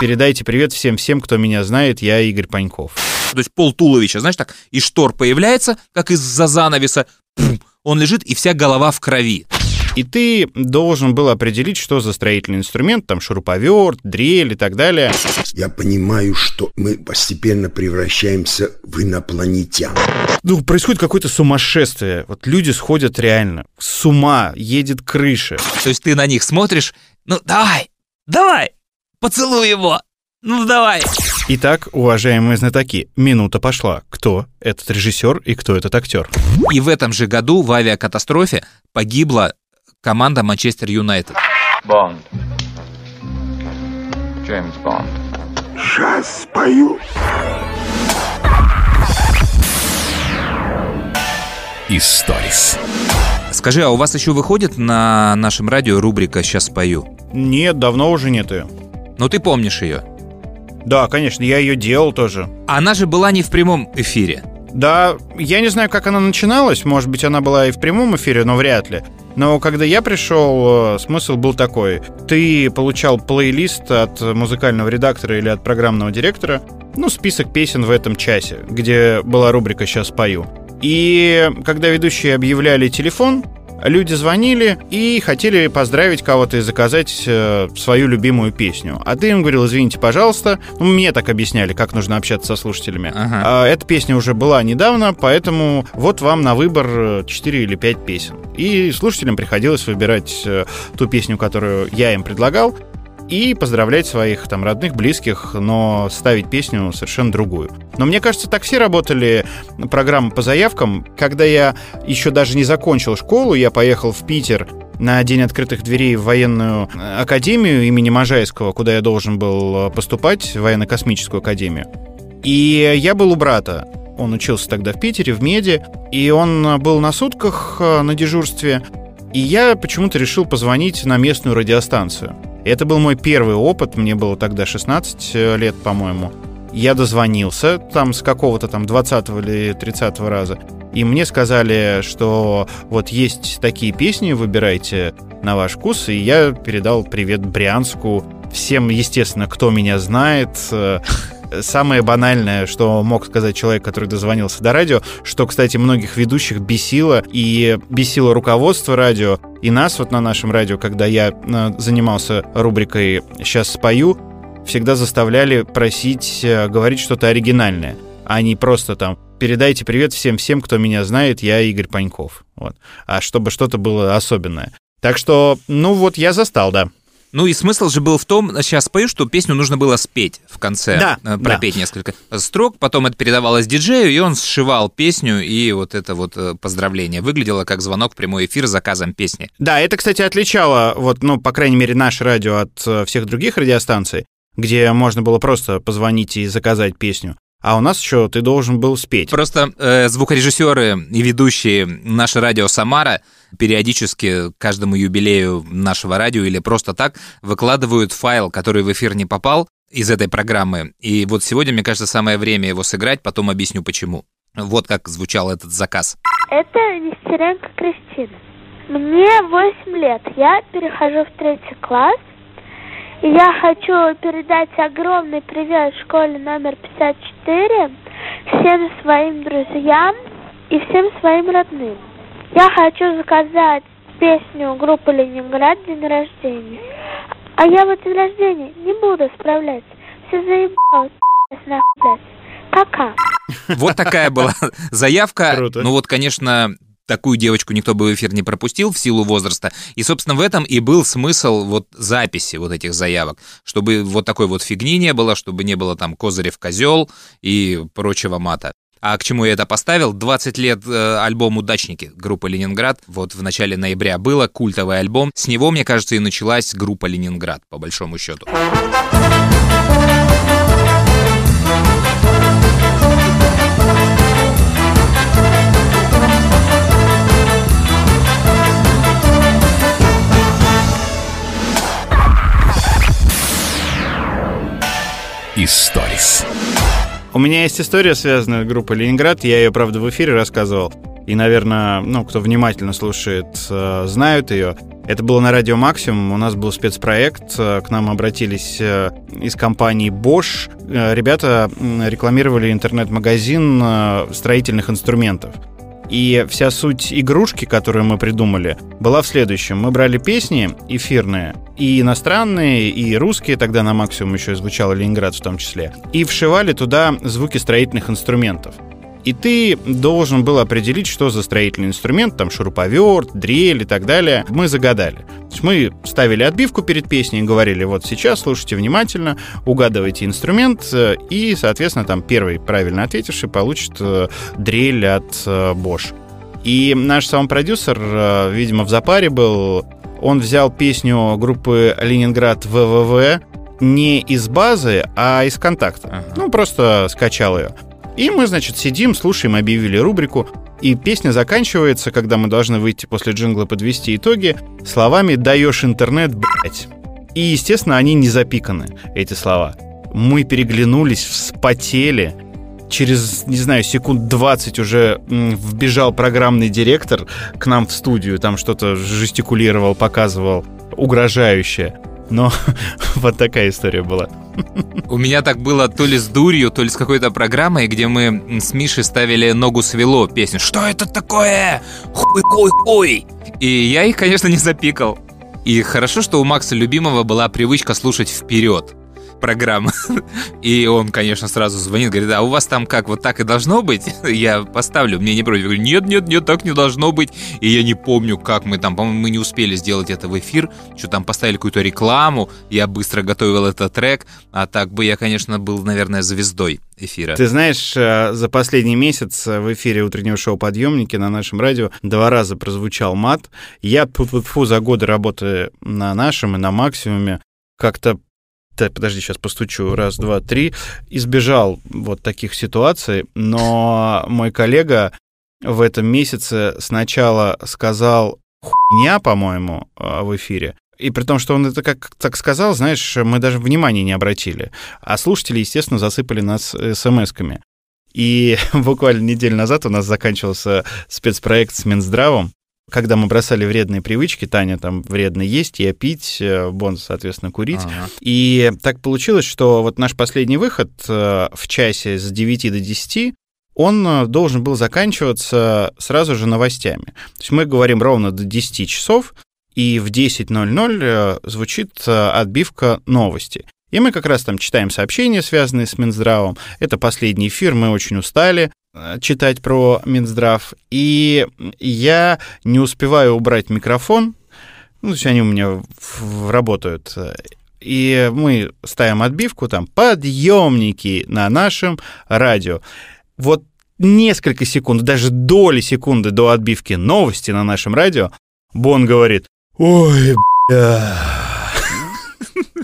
Передайте привет всем-всем, кто меня знает, я Игорь Паньков. То есть пол туловища, знаешь, так, из штор появляется, как из-за занавеса, он лежит, и вся голова в крови. И ты должен был определить, что за строительный инструмент, там шуруповерт, дрель и так далее. Я понимаю, что мы постепенно превращаемся в инопланетян. Ну, происходит какое-то сумасшествие. Вот люди сходят реально с ума, едет крыша. То есть ты на них смотришь, ну давай, давай, поцелуй его, ну давай. Итак, уважаемые знатоки, минута пошла. Кто этот режиссер и кто этот актер? И в этом же году в авиакатастрофе погибла команда Манчестер Юнайтед. Бонд. Джеймс Бонд. Сейчас спою. Историс. Скажи, а у вас еще выходит на нашем радио рубрика «Сейчас спою»? Нет, давно уже нет ее. Ну ты помнишь ее? Да, конечно, я ее делал тоже. Она же была не в прямом эфире. Да, я не знаю, как она начиналась. Может быть, она была и в прямом эфире, но вряд ли. Но когда я пришел, э, смысл был такой. Ты получал плейлист от музыкального редактора или от программного директора, ну, список песен в этом часе, где была рубрика «Сейчас пою». И когда ведущие объявляли телефон, люди звонили и хотели поздравить кого-то и заказать э, свою любимую песню. А ты им говорил, извините, пожалуйста. Ну, мне так объясняли, как нужно общаться со слушателями. Ага. А, эта песня уже была недавно, поэтому вот вам на выбор 4 или 5 песен. И слушателям приходилось выбирать э, ту песню, которую я им предлагал, и поздравлять своих там родных, близких, но ставить песню совершенно другую. Но мне кажется, так все работали программы по заявкам. Когда я еще даже не закончил школу, я поехал в Питер на День открытых дверей в военную академию имени Можайского, куда я должен был поступать, в военно-космическую академию. И я был у брата. Он учился тогда в Питере, в Меди, и он был на сутках э, на дежурстве. И я почему-то решил позвонить на местную радиостанцию. Это был мой первый опыт, мне было тогда 16 лет, по-моему. Я дозвонился там с какого-то там 20 или 30 раза, и мне сказали, что вот есть такие песни, выбирайте на ваш вкус, и я передал привет Брянску, всем, естественно, кто меня знает, самое банальное, что мог сказать человек, который дозвонился до радио, что, кстати, многих ведущих бесило, и бесило руководство радио, и нас вот на нашем радио, когда я э, занимался рубрикой «Сейчас спою», всегда заставляли просить э, говорить что-то оригинальное, а не просто там «передайте привет всем-всем, кто меня знает, я Игорь Паньков». Вот. А чтобы что-то было особенное. Так что, ну вот, я застал, да. Ну и смысл же был в том, сейчас спою, что песню нужно было спеть в конце, Да, э, пропеть да. несколько строк, потом это передавалось диджею, и он сшивал песню, и вот это вот э, поздравление выглядело как звонок в прямой эфир с заказом песни. Да, это, кстати, отличало, вот, ну, по крайней мере, наше радио от э, всех других радиостанций, где можно было просто позвонить и заказать песню. А у нас еще ты должен был спеть. Просто э, звукорежиссеры и ведущие наше радио Самара периодически к каждому юбилею нашего радио или просто так выкладывают файл, который в эфир не попал из этой программы. И вот сегодня, мне кажется, самое время его сыграть, потом объясню почему. Вот как звучал этот заказ. Это Нестеренко Кристина. Мне 8 лет. Я перехожу в третий класс. Я хочу передать огромный привет школе номер 54 всем своим друзьям и всем своим родным. Я хочу заказать песню группы Ленинград «День рождения». А я в день рождения не буду справлять. Все заебалось, нахуй. Пока. Вот такая была заявка. Круто. Ну вот, конечно, такую девочку никто бы в эфир не пропустил в силу возраста. И, собственно, в этом и был смысл вот записи вот этих заявок. Чтобы вот такой вот фигни не было, чтобы не было там Козырев козел и прочего мата. А к чему я это поставил? 20 лет э, альбом «Удачники» группы «Ленинград». Вот в начале ноября было культовый альбом. С него, мне кажется, и началась группа «Ленинград», по большому счету. Историс. У меня есть история, связанная с группой Ленинград. Я ее, правда, в эфире рассказывал. и, наверное, ну, кто внимательно слушает, э, знают ее. Это было на радио Максимум. У нас был спецпроект. К нам обратились из компании Bosch. Ребята рекламировали интернет-магазин строительных инструментов. И вся суть игрушки, которую мы придумали, была в следующем. Мы брали песни эфирные, и иностранные, и русские, тогда на максимум еще звучал Ленинград в том числе, и вшивали туда звуки строительных инструментов. И ты должен был определить, что за строительный инструмент, там шуруповерт, дрель и так далее. Мы загадали. То есть мы ставили отбивку перед песней и говорили, вот сейчас слушайте внимательно, угадывайте инструмент, э, и, соответственно, там первый правильно ответивший получит э, дрель от э, Bosch. И наш саунд-продюсер, видимо, в запаре был, он взял песню группы «Ленинград ВВВ», не из базы, а из контакта. Ага. Ну, просто скачал ее. И мы, значит, сидим, слушаем, объявили рубрику, и песня заканчивается, когда мы должны выйти после джингла подвести итоги, словами «даешь интернет, блять». И, естественно, они не запиканы, эти слова. Мы переглянулись, вспотели. Через, не знаю, секунд 20 уже вбежал программный директор к нам в студию, там что-то жестикулировал, показывал, угрожающее. Но вот такая история была. У меня так было то ли с дурью, то ли с какой-то программой, где мы с Мишей ставили «Ногу свело» песню «Что это такое? Хуй-хуй-хуй!» И я их, конечно, не запикал. И хорошо, что у Макса Любимого была привычка слушать вперед программа. И он, конечно, сразу звонит, говорит, а у вас там как, вот так и должно быть? Я поставлю, мне не против. Я говорю, нет, нет, нет, так не должно быть. И я не помню, как мы там, по-моему, мы не успели сделать это в эфир, что там поставили какую-то рекламу, я быстро готовил этот трек, а так бы я, конечно, был, наверное, звездой эфира. Ты знаешь, э, за последний месяц в эфире утреннего шоу «Подъемники» на нашем радио два раза прозвучал мат. Я фу за годы работы на нашем и на максимуме как-то так, подожди, сейчас постучу. Раз, два, три. Избежал вот таких ситуаций, но мой коллега в этом месяце сначала сказал хуйня, по-моему, а, в эфире. И при том, что он это как так сказал, знаешь, мы даже внимания не обратили. А слушатели, естественно, засыпали нас смс-ками. И буквально неделю назад у нас заканчивался спецпроект с Минздравом, когда мы бросали вредные привычки, Таня там вредно есть, я пить, э, Бон, соответственно, курить. Ага. И так получилось, что вот наш последний выход э, в часе с 9 до 10 он э, должен был заканчиваться сразу же новостями. То есть мы говорим ровно до 10 часов, и в 10.00 звучит отбивка новости. И мы как раз там читаем сообщения, связанные с Минздравом. Это последний эфир, мы очень устали. Э, читать про Минздрав, и я не успеваю убрать микрофон, ну, то есть они у меня работают, и мы ставим отбивку, там, подъемники на нашем радио. Вот несколько секунд, даже доли секунды до отбивки новости на нашем радио, Бон говорит, ой, бля,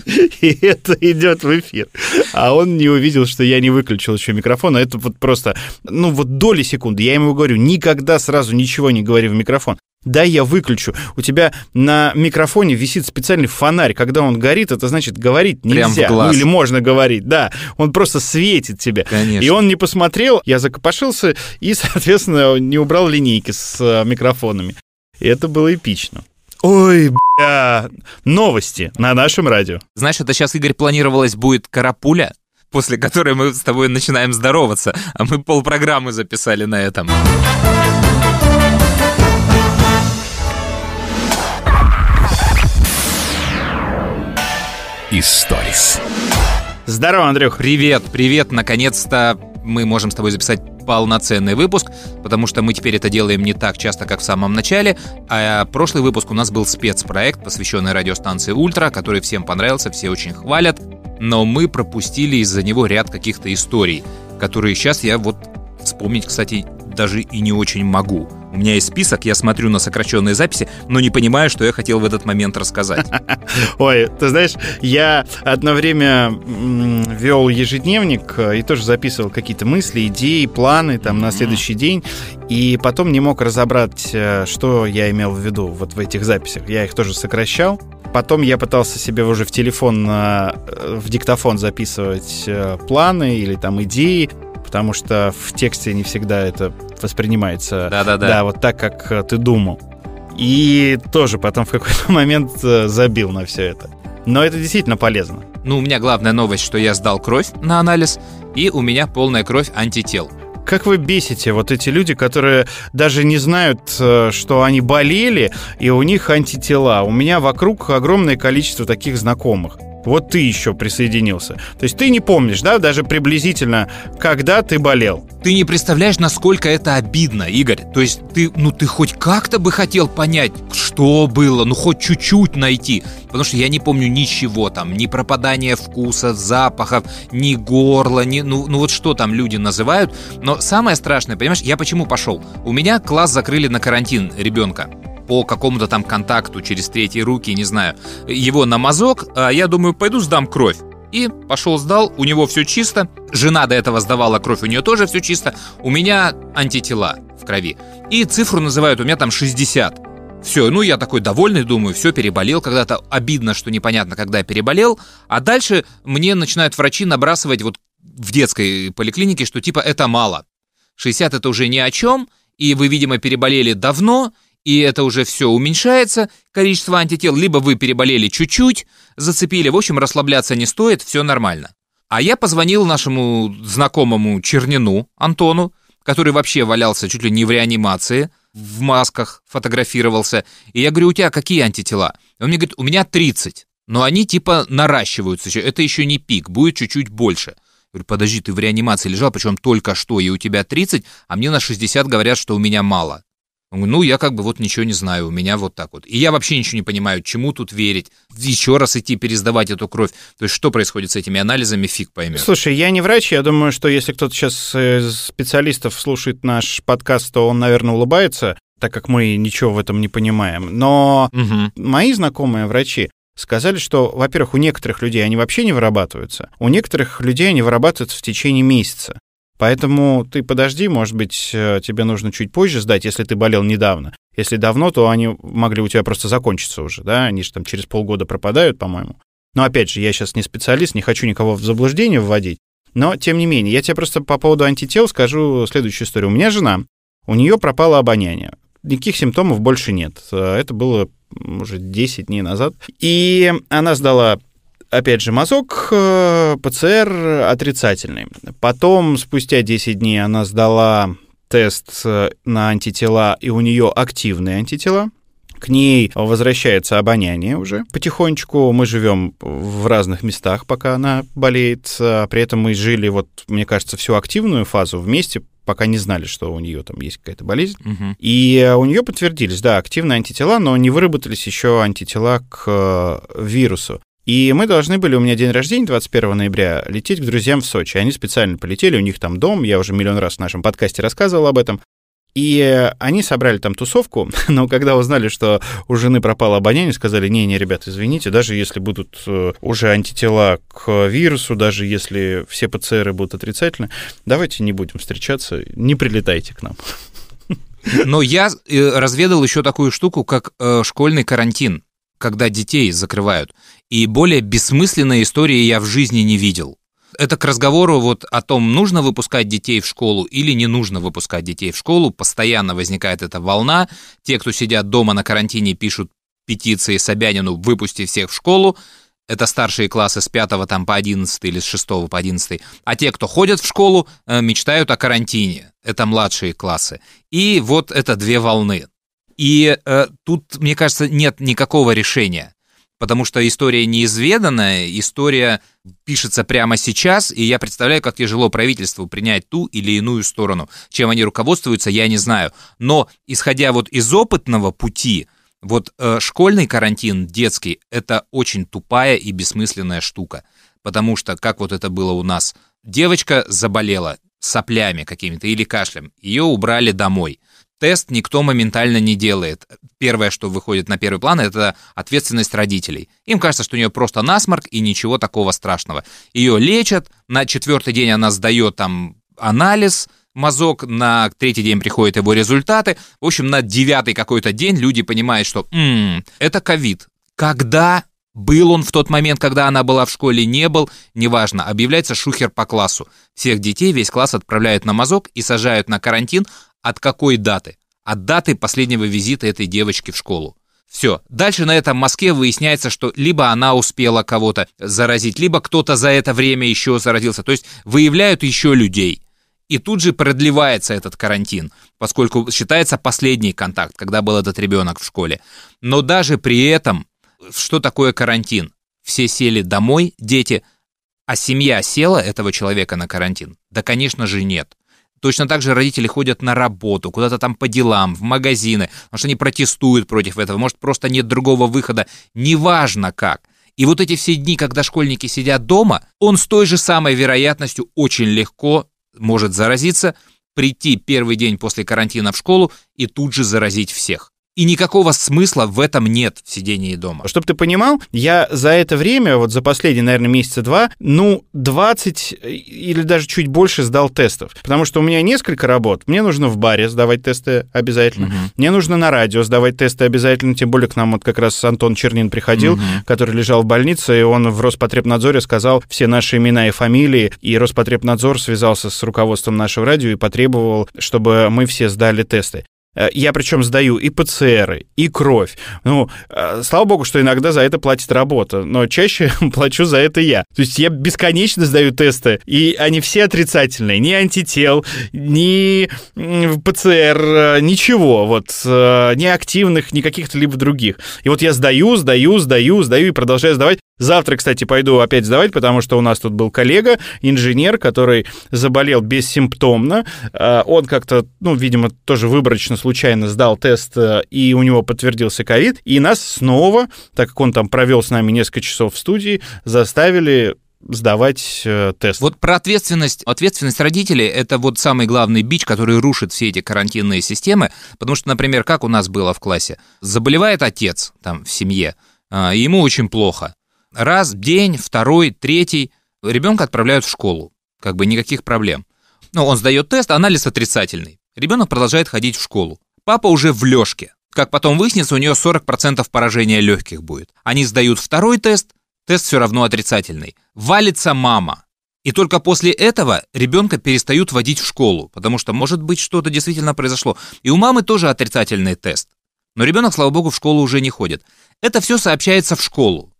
и это идет в эфир. А он не увидел, что я не выключил еще микрофон, а это вот просто, ну вот доли секунды. Я ему говорю, никогда сразу ничего не говори в микрофон. Да, я выключу. У тебя на микрофоне висит специальный фонарь. Когда он горит, это значит говорить нельзя. Ну или можно говорить, да. Он просто светит тебе. Конечно. И он не посмотрел, я закопошился и, соответственно, не убрал линейки с э, микрофонами. И это было эпично. Ой, бля, новости на нашем радио. Знаешь, это сейчас, Игорь, планировалось будет карапуля, после которой мы с тобой начинаем здороваться, а мы полпрограммы записали на этом. Историс. Здорово, Андрюх. Привет, привет. Наконец-то мы можем с тобой записать полноценный выпуск, потому что мы теперь это делаем не так часто, как в самом начале, а прошлый выпуск у нас был спецпроект, посвященный радиостанции «Ультра», который всем понравился, все очень хвалят, но мы пропустили из-за него ряд каких-то историй, которые сейчас я вот вспомнить, кстати, даже и не очень могу. У меня есть список, я смотрю на сокращенные записи, но не понимаю, что я хотел в этот момент рассказать. Ой, ты знаешь, я одно время вел ежедневник э, и тоже записывал какие-то мысли, идеи, планы там на следующий день, и потом не мог разобрать, э, что я имел в виду вот в этих записях. Я их тоже сокращал. Потом я пытался себе уже в телефон, э, в диктофон записывать планы или там идеи, потому что в тексте не всегда это воспринимается. Да-да-да. Да, вот так, как э, ты думал. И тоже потом в какой-то момент э, забил на все это. Но это действительно полезно. Ну, у меня главная новость, что я сдал кровь на анализ, и у меня полная кровь антител. Как вы бесите вот эти люди, которые даже не знают, э, что они болели, и у них антитела. У меня вокруг огромное количество таких знакомых. Вот ты еще присоединился. То есть ты не помнишь, да, даже приблизительно, когда ты болел. Ты не представляешь, насколько это обидно, Игорь. То есть ты, ну ты хоть как-то бы хотел понять, что было, ну хоть чуть-чуть найти. Потому что я не помню ничего там, ни пропадания вкуса, запахов, ни горла, ни, ну, ну вот что там люди называют. Но самое страшное, понимаешь, я почему пошел? У меня класс закрыли на карантин ребенка по какому-то там контакту через третьи руки, не знаю, его на мазок, а я думаю, пойду сдам кровь. И пошел сдал, у него все чисто, жена до этого сдавала кровь, у нее тоже все чисто, у меня антитела в крови. И цифру называют, у меня там 60. Все, ну я такой довольный, думаю, все, переболел когда-то. Обидно, что непонятно, когда я переболел. А дальше мне начинают врачи набрасывать вот в детской поликлинике, что типа это мало. 60 это уже ни о чем, и вы, видимо, переболели давно, и это уже все уменьшается, количество антител, либо вы переболели чуть-чуть, зацепили, в общем, расслабляться не стоит, все нормально. А я позвонил нашему знакомому Чернину Антону, который вообще валялся чуть ли не в реанимации, в масках фотографировался. И я говорю, у тебя какие антитела? Он мне говорит, у меня 30, но они типа наращиваются еще, это еще не пик, будет чуть-чуть больше. Я говорю, подожди, ты в реанимации лежал, причем только что, и у тебя 30, а мне на 60 говорят, что у меня мало. Ну, я как бы вот ничего не знаю, у меня вот так вот. И я вообще ничего не понимаю, чему тут верить. Еще раз идти пересдавать эту кровь. То есть что происходит с этими анализами, фиг поймет. Слушай, я не врач, я думаю, что если кто-то сейчас из специалистов слушает наш подкаст, то он, наверное, улыбается, так как мы ничего в этом не понимаем. Но Угу. мои знакомые врачи сказали, что, во-первых, у некоторых людей они вообще не вырабатываются, у некоторых людей они вырабатываются в течение месяца. Поэтому ты подожди, может быть, э, тебе нужно чуть позже сдать, если ты болел недавно. Если давно, то они могли у тебя просто закончиться уже, да, они же там через полгода пропадают, по-моему. Но опять же, я сейчас не специалист, не хочу никого в заблуждение вводить, но тем не менее, я тебе просто по поводу антител скажу следующую историю. У меня жена, у нее пропало обоняние. Никаких симптомов больше нет. Э, Это было уже 10 дней назад. И она сдала опять же, мазок э, ПЦР отрицательный. Потом, спустя 10 дней, она сдала тест э, на антитела, и у нее активные антитела. К ней возвращается обоняние уже потихонечку. Мы живем в разных местах, пока она болеет. А При этом мы жили, вот, мне кажется, всю активную фазу вместе, пока не знали, что у нее там есть какая-то болезнь. Мгм. И э, у нее подтвердились, да, активные антитела, но не выработались еще антитела к вирусу. И мы должны были, у меня день рождения 21 ноября, лететь к друзьям в Сочи. Они специально полетели, у них там дом, я уже миллион раз в нашем подкасте рассказывал об этом. И э, они собрали там тусовку, но когда узнали, что у жены пропало обоняние, сказали, не-не, ребят, извините, даже если будут э, уже антитела к вирусу, даже если все ПЦРы будут отрицательны, давайте не будем встречаться, не прилетайте к нам. Но я э, разведал еще такую штуку, как школьный карантин, когда детей закрывают. И более бессмысленной истории я в жизни не видел. Это к разговору вот о том, нужно выпускать детей в школу или не нужно выпускать детей в школу. Постоянно возникает эта волна. Те, кто сидят дома на карантине, пишут петиции Собянину «выпусти всех в школу». Это старшие классы с 5 там, по 11 или с 6 по 11. А те, кто ходят в школу, э, мечтают о карантине. Это младшие классы. И вот это две волны. И э, тут, мне кажется, нет никакого решения. Потому что история неизведанная, история пишется прямо сейчас, и я представляю, как тяжело правительству принять ту или иную сторону. Чем они руководствуются, я не знаю. Но исходя вот из опытного пути, вот э, школьный карантин, детский, это очень тупая и бессмысленная штука. Потому что, как вот это было у нас, девочка заболела соплями какими-то или кашлем, ее убрали домой. Тест никто моментально не делает. Первое, что выходит на первый план, это ответственность родителей. Им кажется, что у нее просто насморк и ничего такого страшного. Ее лечат, на четвертый день она сдает там анализ, мазок, на третий день приходят его результаты. В общем, на девятый какой-то день люди понимают, что «М, это ковид. Когда был он в тот момент, когда она была в школе, не был, неважно, объявляется шухер по классу. Всех детей, весь класс отправляют на мазок и сажают на карантин, От какой даты? От даты последнего визита этой девочки в школу. Все. Дальше на этом мазке выясняется, что либо она успела кого-то заразить, либо кто-то за это время еще заразился. То есть выявляют еще людей. И тут же продлевается этот карантин, поскольку считается последний контакт, когда был этот ребенок в школе. Но даже при этом, что такое карантин? Все сели домой, дети, а семья села этого человека на карантин? Да, конечно же, нет. Точно так же родители ходят на работу, куда-то там по делам, в магазины, потому что они протестуют против этого, может, просто нет другого выхода, неважно как. И вот эти все дни, когда школьники сидят дома, он с той же самой вероятностью очень легко может заразиться, прийти первый день после карантина в школу и тут же заразить всех. И никакого смысла в этом нет в сидении дома. Чтобы ты понимал, я за это время, вот за последние, наверное, месяца два, ну, 20 или даже чуть больше сдал тестов. Потому что у меня несколько работ. Мне нужно в баре сдавать тесты обязательно. Угу. Мне нужно на радио сдавать тесты обязательно. Тем более к нам вот как раз Антон Чернин приходил, угу. который лежал в больнице, и он в Роспотребнадзоре сказал все наши имена и фамилии. И Роспотребнадзор связался с руководством нашего радио и потребовал, чтобы мы все сдали тесты. Э, я причем сдаю и ПЦРы, и кровь. Ну, э, слава богу, что иногда за это платит работа, но чаще плачу за это я. То есть я бесконечно сдаю тесты, и они все отрицательные. Ни антител, ни ПЦР, э, ничего. Вот, ни активных, ни каких-то либо других. И вот я сдаю, сдаю, сдаю, сдаю и продолжаю сдавать. Завтра, кстати, пойду опять сдавать, потому что у нас тут был коллега, инженер, который заболел бессимптомно. Он как-то, ну, видимо, тоже выборочно случайно сдал тест, э, и у него подтвердился ковид, и нас снова, так как он там провел с нами несколько часов в студии, заставили сдавать э, тест. Вот про ответственность. Ответственность родителей – это вот самый главный бич, который рушит все эти карантинные системы. Потому что, например, как у нас было в классе. Заболевает отец там в семье, э, ему очень плохо. Раз, день, второй, третий. Ребенка отправляют в школу. Как бы никаких проблем. Ну, он сдает тест, анализ отрицательный. Ребенок продолжает ходить в школу. Папа уже в лёжке. Как потом выяснится, у нее 40% поражения легких будет. Они сдают второй тест, тест все равно отрицательный. Валится мама. И только после этого ребенка перестают водить в школу, потому что, может быть, что-то действительно произошло. И у мамы тоже отрицательный тест. Но ребенок, слава богу, в школу уже не ходит. Это все сообщается в школу.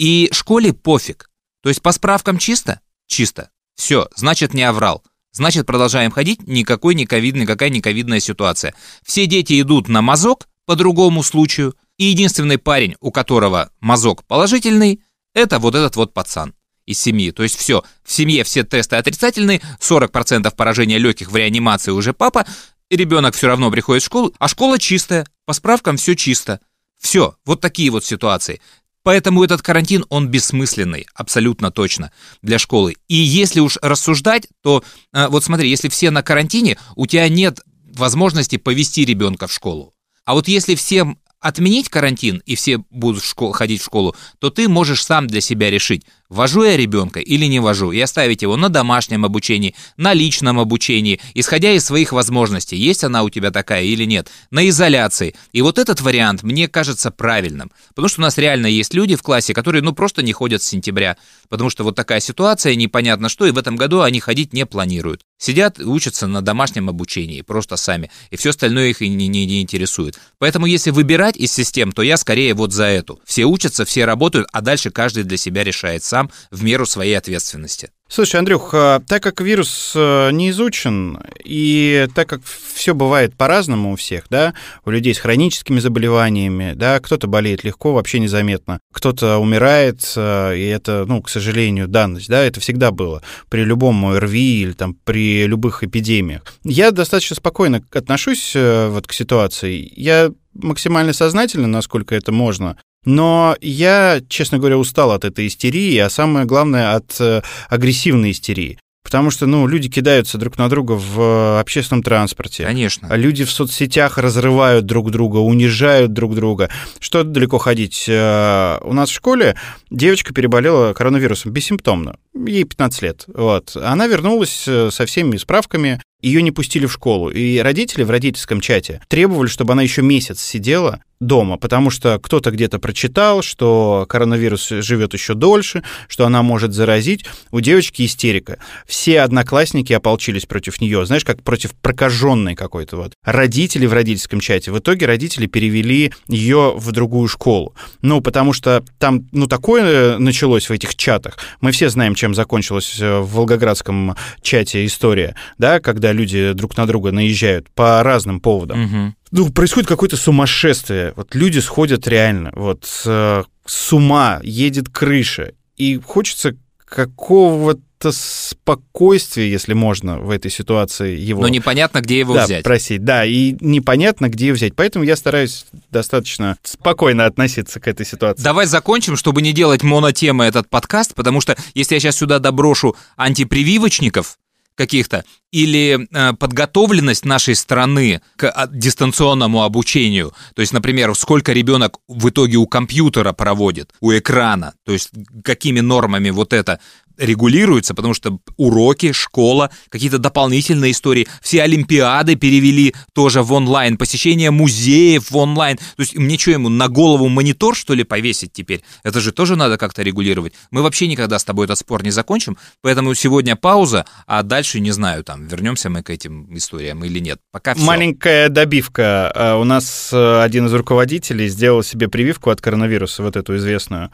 И школе пофиг. То есть по справкам чисто? Чисто. Все, значит, не оврал. Значит, продолжаем ходить, никакой не ковид, никакая не ковидная ситуация. Все дети идут на мазок по другому случаю, и единственный парень, у которого мазок положительный, это вот этот вот пацан из семьи. То есть все, в семье все тесты отрицательные, 40% поражения легких в реанимации уже папа, ребенок все равно приходит в школу, а школа чистая, по справкам все чисто. Все, вот такие вот ситуации. Поэтому этот карантин, он бессмысленный, абсолютно точно, для школы. И если уж рассуждать, то э, вот смотри, если все на карантине, у тебя нет возможности повести ребенка в школу. А вот если всем отменить карантин и все будут в школу, ходить в школу, то ты можешь сам для себя решить, вожу я ребенка или не вожу, и оставить его на домашнем обучении, на личном обучении, исходя из своих возможностей, есть она у тебя такая или нет, на изоляции. И вот этот вариант мне кажется правильным, потому что у нас реально есть люди в классе, которые ну просто не ходят с сентября, потому что вот такая ситуация, непонятно что, и в этом году они ходить не планируют. Сидят, учатся на домашнем обучении, просто сами, и все остальное их и не, не, не интересует. Поэтому если выбирать из систем, то я скорее вот за эту. Все учатся, все работают, а дальше каждый для себя решает сам сам в меру своей ответственности. Слушай, Андрюх, а, так как вирус э, не изучен, и так как все бывает по-разному у всех, да, у людей с хроническими заболеваниями, да, кто-то болеет легко, вообще незаметно, кто-то умирает, э, и это, ну, к сожалению, данность, да, это всегда было при любом ОРВИ или там при любых эпидемиях. Я достаточно спокойно отношусь э, вот к ситуации. Я максимально сознательно, насколько это можно, но я, честно говоря, устал от этой истерии, а самое главное, от э, агрессивной истерии. Потому что, ну, люди кидаются друг на друга в э, общественном транспорте. Конечно. А люди в соцсетях разрывают друг друга, унижают друг друга. Что далеко ходить? Э, у нас в школе девочка переболела коронавирусом бессимптомно. Ей 15 лет. Вот. Она вернулась со всеми справками, ее не пустили в школу. И родители в родительском чате требовали, чтобы она еще месяц сидела дома, потому что кто-то где-то прочитал, что коронавирус живет еще дольше, что она может заразить. У девочки истерика. Все одноклассники ополчились против нее, знаешь, как против прокаженной какой-то вот. Родители в родительском чате. В итоге родители перевели ее в другую школу. Ну, потому что там, ну, такое началось в этих чатах. Мы все знаем, чем закончилась э, в волгоградском чате история, да, когда люди друг на друга наезжают по разным поводам. Мгм. Ну, происходит какое-то сумасшествие. Вот люди сходят реально. Вот э, с ума едет крыша. И хочется какого-то спокойствия, если можно, в этой ситуации его... Но непонятно, где его да, взять. просить. Да, и непонятно, где ее взять. Поэтому я стараюсь достаточно спокойно относиться к этой ситуации. Давай закончим, чтобы не делать монотемы этот подкаст, потому что если я сейчас сюда доброшу антипрививочников каких-то или э, подготовленность нашей страны к а, дистанционному обучению, то есть, например, сколько ребенок в итоге у компьютера проводит, у экрана, то есть какими нормами вот это регулируется, потому что уроки, школа, какие-то дополнительные истории, все олимпиады перевели тоже в онлайн, посещение музеев в онлайн. То есть мне что, ему на голову монитор, что ли, повесить теперь? Это же тоже надо как-то регулировать. Мы вообще никогда с тобой этот спор не закончим, поэтому сегодня пауза, а дальше, не знаю, там, вернемся мы к этим историям или нет. Пока все. Маленькая добивка. А, У нас э, один из руководителей сделал себе прививку от коронавируса, вот эту известную.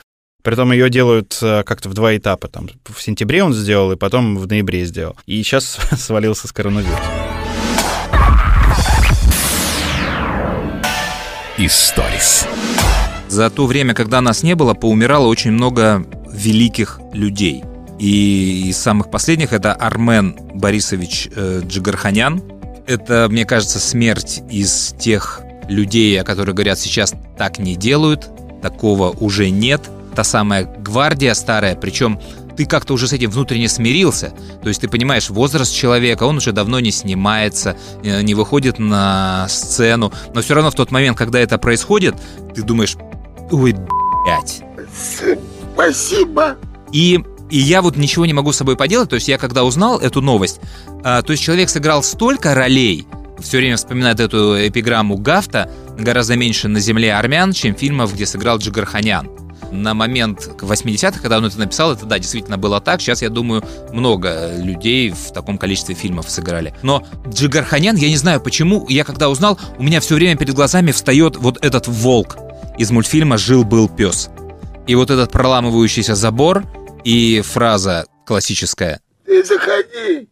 Притом ее делают э, как-то в два этапа. Там, в сентябре он сделал, и потом в ноябре сделал. И сейчас свалился с коронавирусом. Историс. За то время, когда нас не было, поумирало очень много великих людей. И из самых последних это Армен Борисович э, Джигарханян. Это, мне кажется, смерть из тех людей, о которых говорят сейчас так не делают, такого уже нет. Та самая гвардия старая, причем ты как-то уже с этим внутренне смирился. То есть ты понимаешь, возраст человека, он уже давно не снимается, э, не выходит на сцену. Но все равно в тот момент, когда это происходит, ты думаешь, ой, блядь. Спасибо. И, и я вот ничего не могу с собой поделать. То есть я когда узнал эту новость, а, то есть человек сыграл столько ролей, все время вспоминает эту эпиграмму Гафта, гораздо меньше на земле армян, чем фильмов, где сыграл Джигарханян. На момент 80-х, когда он это написал, это да, действительно было так. Сейчас, я думаю, много людей в таком количестве фильмов сыграли. Но Джигарханян, я не знаю почему, я когда узнал, у меня все время перед глазами встает вот этот волк из мультфильма «Жил-был пес». И вот этот проламывающийся забор и фраза классическая Ты заходи.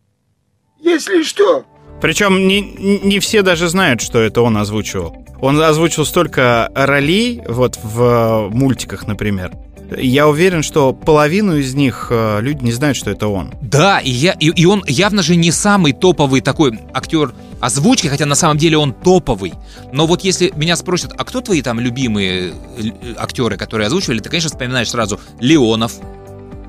Если что, Причем не, не все даже знают, что это он озвучивал. Он озвучил столько ролей, вот в мультиках, например. Я уверен, что половину из них э, люди не знают, что это он. Да, и, я, и, и он явно же не самый топовый такой актер озвучки, хотя на самом деле он топовый. Но вот если меня спросят, а кто твои там любимые э, актеры, которые озвучивали, ты, конечно, вспоминаешь сразу Леонов,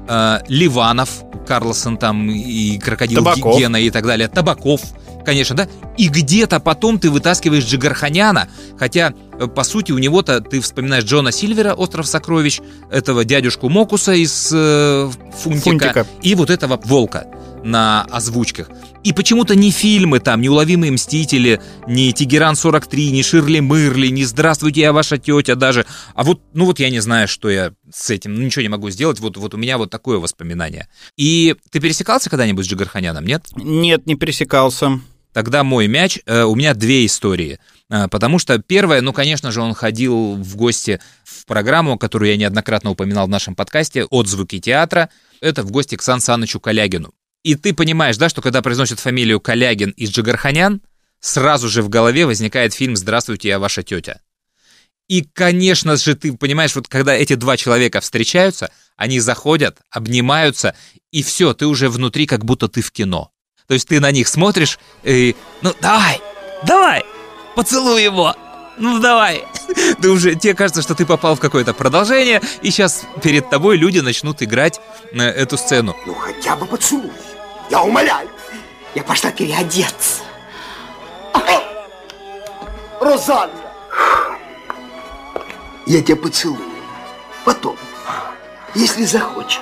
э, Ливанов, Карлсон там и Крокодил Табаков. Гена и так далее, Табаков, конечно, да? И где-то потом ты вытаскиваешь Джигарханяна, хотя, э, по сути, у него-то ты вспоминаешь Джона Сильвера, «Остров сокровищ», этого дядюшку Мокуса из э, Фунтика, Фунтика. и вот этого Волка на озвучках. И почему-то ни фильмы там, ни «Уловимые мстители», ни «Тегеран-43», ни «Ширли Мырли», ни «Здравствуйте, я ваша тетя» даже. А вот, ну вот я не знаю, что я с этим, ну ничего не могу сделать, вот, вот у меня вот такое воспоминание. И ты пересекался когда-нибудь с Джигарханяном, нет? Нет, не пересекался. Тогда мой мяч. Э, У меня две истории. Э, Потому что первое, ну, конечно же, он ходил в гости в программу, которую я неоднократно упоминал в нашем подкасте «Отзвуки театра». Это в гости к Сан Санычу Калягину. И ты понимаешь, да, что когда произносят фамилию Калягин и Джигарханян, сразу же в голове возникает фильм «Здравствуйте, я ваша тетя». И, конечно же, ты понимаешь, вот когда эти два человека встречаются, они заходят, обнимаются, и все, ты уже внутри, как будто ты в кино. То есть ты на них смотришь и, ну, давай, давай, поцелуй его, ну, давай. Ты уже, тебе кажется, что ты попал в какое-то продолжение, и сейчас перед тобой люди начнут играть э, эту сцену. ну хотя бы поцелуй. Я умоляю. Я пошла переодеться. Розанна. Я тебя поцелую. Потом, если захочешь.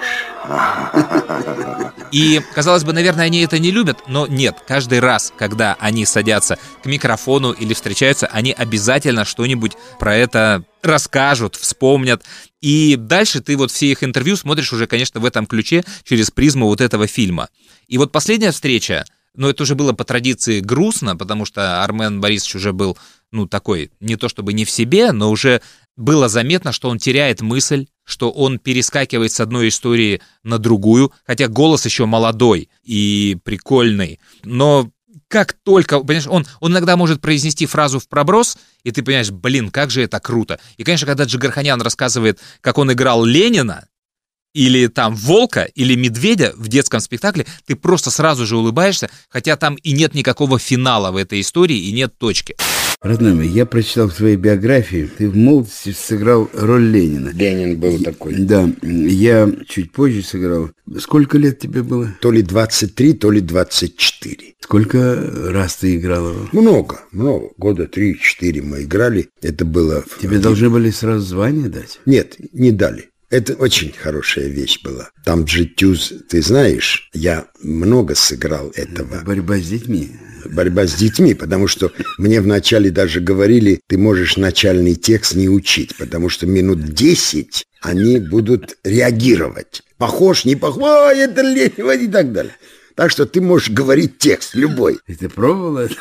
И, казалось бы, наверное, они это не любят, но нет, каждый раз, когда они садятся к микрофону или встречаются, они обязательно что-нибудь про это расскажут, вспомнят. И дальше ты вот все их интервью смотришь уже, конечно, в этом ключе через призму вот этого фильма. И вот последняя встреча, но это уже было по традиции грустно, потому что Армен Борисович уже был, ну, такой, не то чтобы не в себе, но уже было заметно, что он теряет мысль, что он перескакивает с одной истории на другую, хотя голос еще молодой и прикольный. Но как только, понимаешь, он, он иногда может произнести фразу в проброс, и ты понимаешь, блин, как же это круто. И, конечно, когда Джигарханян рассказывает, как он играл Ленина, или там волка, или медведя в детском спектакле, ты просто сразу же улыбаешься, хотя там и нет никакого финала в этой истории, и нет точки. Родной мой, я прочитал в твоей биографии, ты в молодости сыграл роль Ленина. Ленин был такой. Да, я чуть позже сыграл. Сколько лет тебе было? То ли 23, то ли 24. Сколько раз ты играл его? Много, много. Года 3-4 мы играли. Это было... Тебе должны были сразу звание дать? Нет, не дали. Это очень хорошая вещь была. Там Джитюз, ты знаешь, я много сыграл этого. Это борьба с детьми. Борьба с детьми, потому что мне вначале даже говорили, ты можешь начальный текст не учить, потому что минут 10 они будут реагировать. Похож, не похож, Ой, это лень, и так далее. Так что ты можешь говорить текст любой. И ты пробовал это?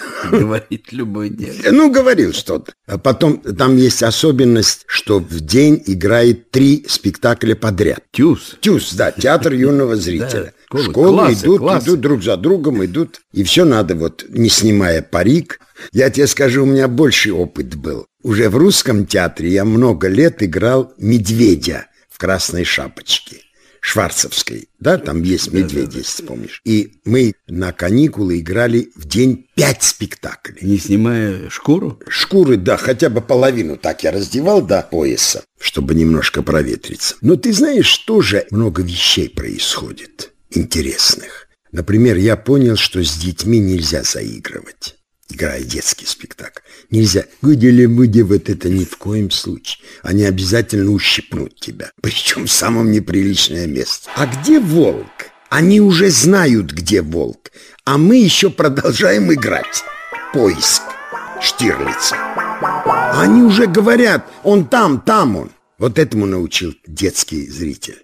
Говорит любой день. Ну, говорил что-то. А потом там есть особенность, что в день играет три спектакля подряд. Тюз. Тюз, да, театр юного зрителя. Да, школы, Школы классы, идут, классы. идут друг за другом, идут. И все надо вот, не снимая парик. Я тебе скажу, у меня больший опыт был. Уже в русском театре я много лет играл медведя в красной шапочке. Шварцевской, да, там есть медведь, если помнишь. И мы на каникулы играли в день пять спектаклей. Не снимая шкуру? Шкуры, да, хотя бы половину так я раздевал до пояса, чтобы немножко проветриться. Но ты знаешь, тоже много вещей происходит интересных. Например, я понял, что с детьми нельзя заигрывать, играя детский спектакль. Нельзя. Гудели-буди, вот это ни в коем случае. Они обязательно ущипнут тебя. Причем в самом неприличное место. А где волк? Они уже знают, где волк. А мы еще продолжаем играть. Поиск Штирлица. Они уже говорят, он там, там он. Вот этому научил детский зритель.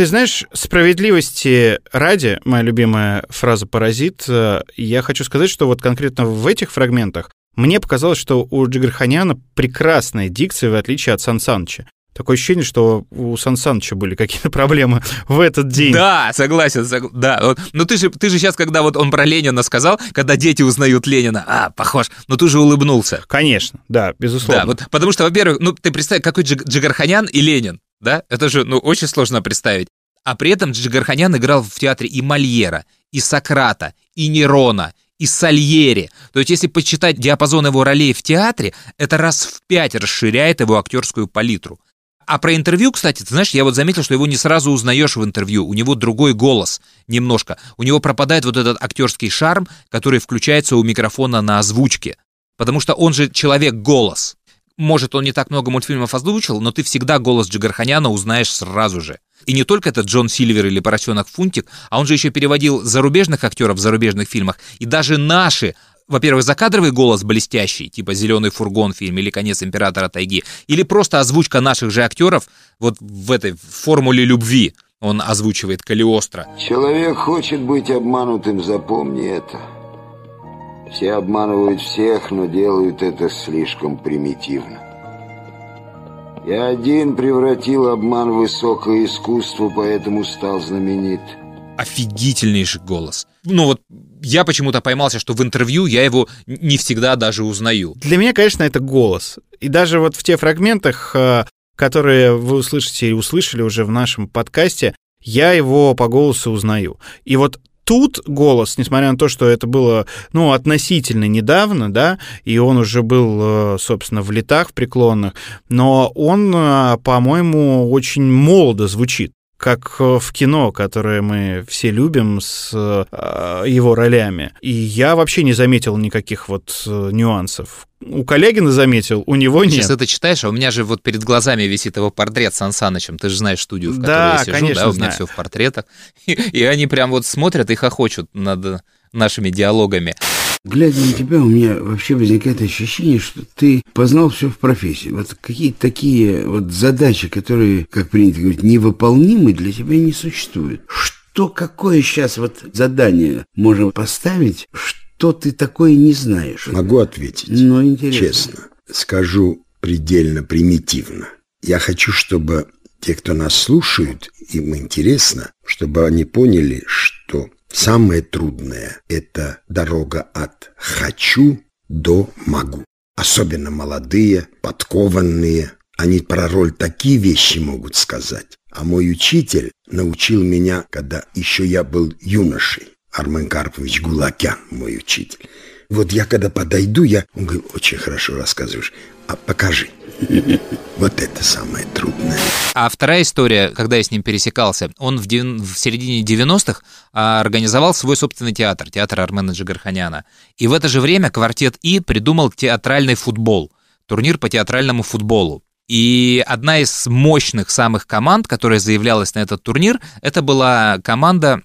Ты знаешь, справедливости ради, моя любимая фраза «паразит», э, я хочу сказать, что вот конкретно в этих фрагментах мне показалось, что у Джигарханяна прекрасная дикция, в отличие от Сан Саныча. Такое ощущение, что у Сан Саныча были какие-то проблемы в этот день. Да, согласен, сог- да. Вот. Но ты же, ты же сейчас, когда вот он про Ленина сказал, когда дети узнают Ленина, а, похож, но ты же улыбнулся. Конечно, да, безусловно. Да, вот, потому что, во-первых, ну, ты представь, какой Джиг- Джигарханян и Ленин, да? Это же, ну, очень сложно представить. А при этом Джигарханян играл в театре и Мольера, и Сократа, и Нерона, и Сальери. То есть, если почитать диапазон его ролей в театре, это раз в пять расширяет его актерскую палитру. А про интервью, кстати, ты знаешь, я вот заметил, что его не сразу узнаешь в интервью. У него другой голос немножко. У него пропадает вот этот актерский шарм, который включается у микрофона на озвучке. Потому что он же человек-голос. Может, он не так много мультфильмов озвучил, но ты всегда голос Джигарханяна узнаешь сразу же. И не только это Джон Сильвер или Поросенок Фунтик, а он же еще переводил зарубежных актеров в зарубежных фильмах. И даже наши во-первых, закадровый голос блестящий, типа «Зеленый фургон» фильм или «Конец императора тайги», или просто озвучка наших же актеров вот в этой формуле любви. Он озвучивает Калиостро. Человек хочет быть обманутым, запомни это. Все обманывают всех, но делают это слишком примитивно. Я один превратил обман в высокое искусство, поэтому стал знаменит. Офигительнейший голос. Ну вот я почему-то поймался, что в интервью я его не всегда даже узнаю. Для меня, конечно, это голос. И даже вот в тех фрагментах, э, которые вы услышите и услышали уже в нашем подкасте, я его по голосу узнаю. И вот тут голос, несмотря на то, что это было, ну, относительно недавно, да, и он уже был, э, собственно, в летах в преклонных, но он, э, по-моему, очень молодо звучит. Как в кино, которое мы все любим с э, его ролями. И я вообще не заметил никаких вот э, нюансов. У Коллегина заметил, у него нет. Сейчас это читаешь, а у меня же вот перед глазами висит его портрет с Сан Санычем. Ты же знаешь студию, в которой Да, я сижу, конечно, да, у меня знаю. все в портретах. И, и они прям вот смотрят и хохочут над нашими диалогами. Глядя на тебя, у меня вообще возникает ощущение, что ты познал все в профессии. Вот какие-то такие вот задачи, которые, как принято говорить, невыполнимы, для тебя не существуют. Что, какое сейчас вот задание можем поставить, что ты такое не знаешь? Могу ответить. Ну, интересно. Честно. Скажу предельно примитивно. Я хочу, чтобы те, кто нас слушают, им интересно, чтобы они поняли, что самое трудное – это дорога от «хочу» до «могу». Особенно молодые, подкованные. Они про роль такие вещи могут сказать. А мой учитель научил меня, когда еще я был юношей. Армен Карпович Гулакян, мой учитель. Вот я когда подойду, я... Он говорит, очень хорошо рассказываешь. А покажи. Вот это самое трудное. А вторая история, когда я с ним пересекался, он в, девян- в середине 90-х а, организовал свой собственный театр, театр Армена Джигарханяна. И в это же время квартет И придумал театральный футбол, турнир по театральному футболу. И одна из мощных самых команд, которая заявлялась на этот турнир, это была команда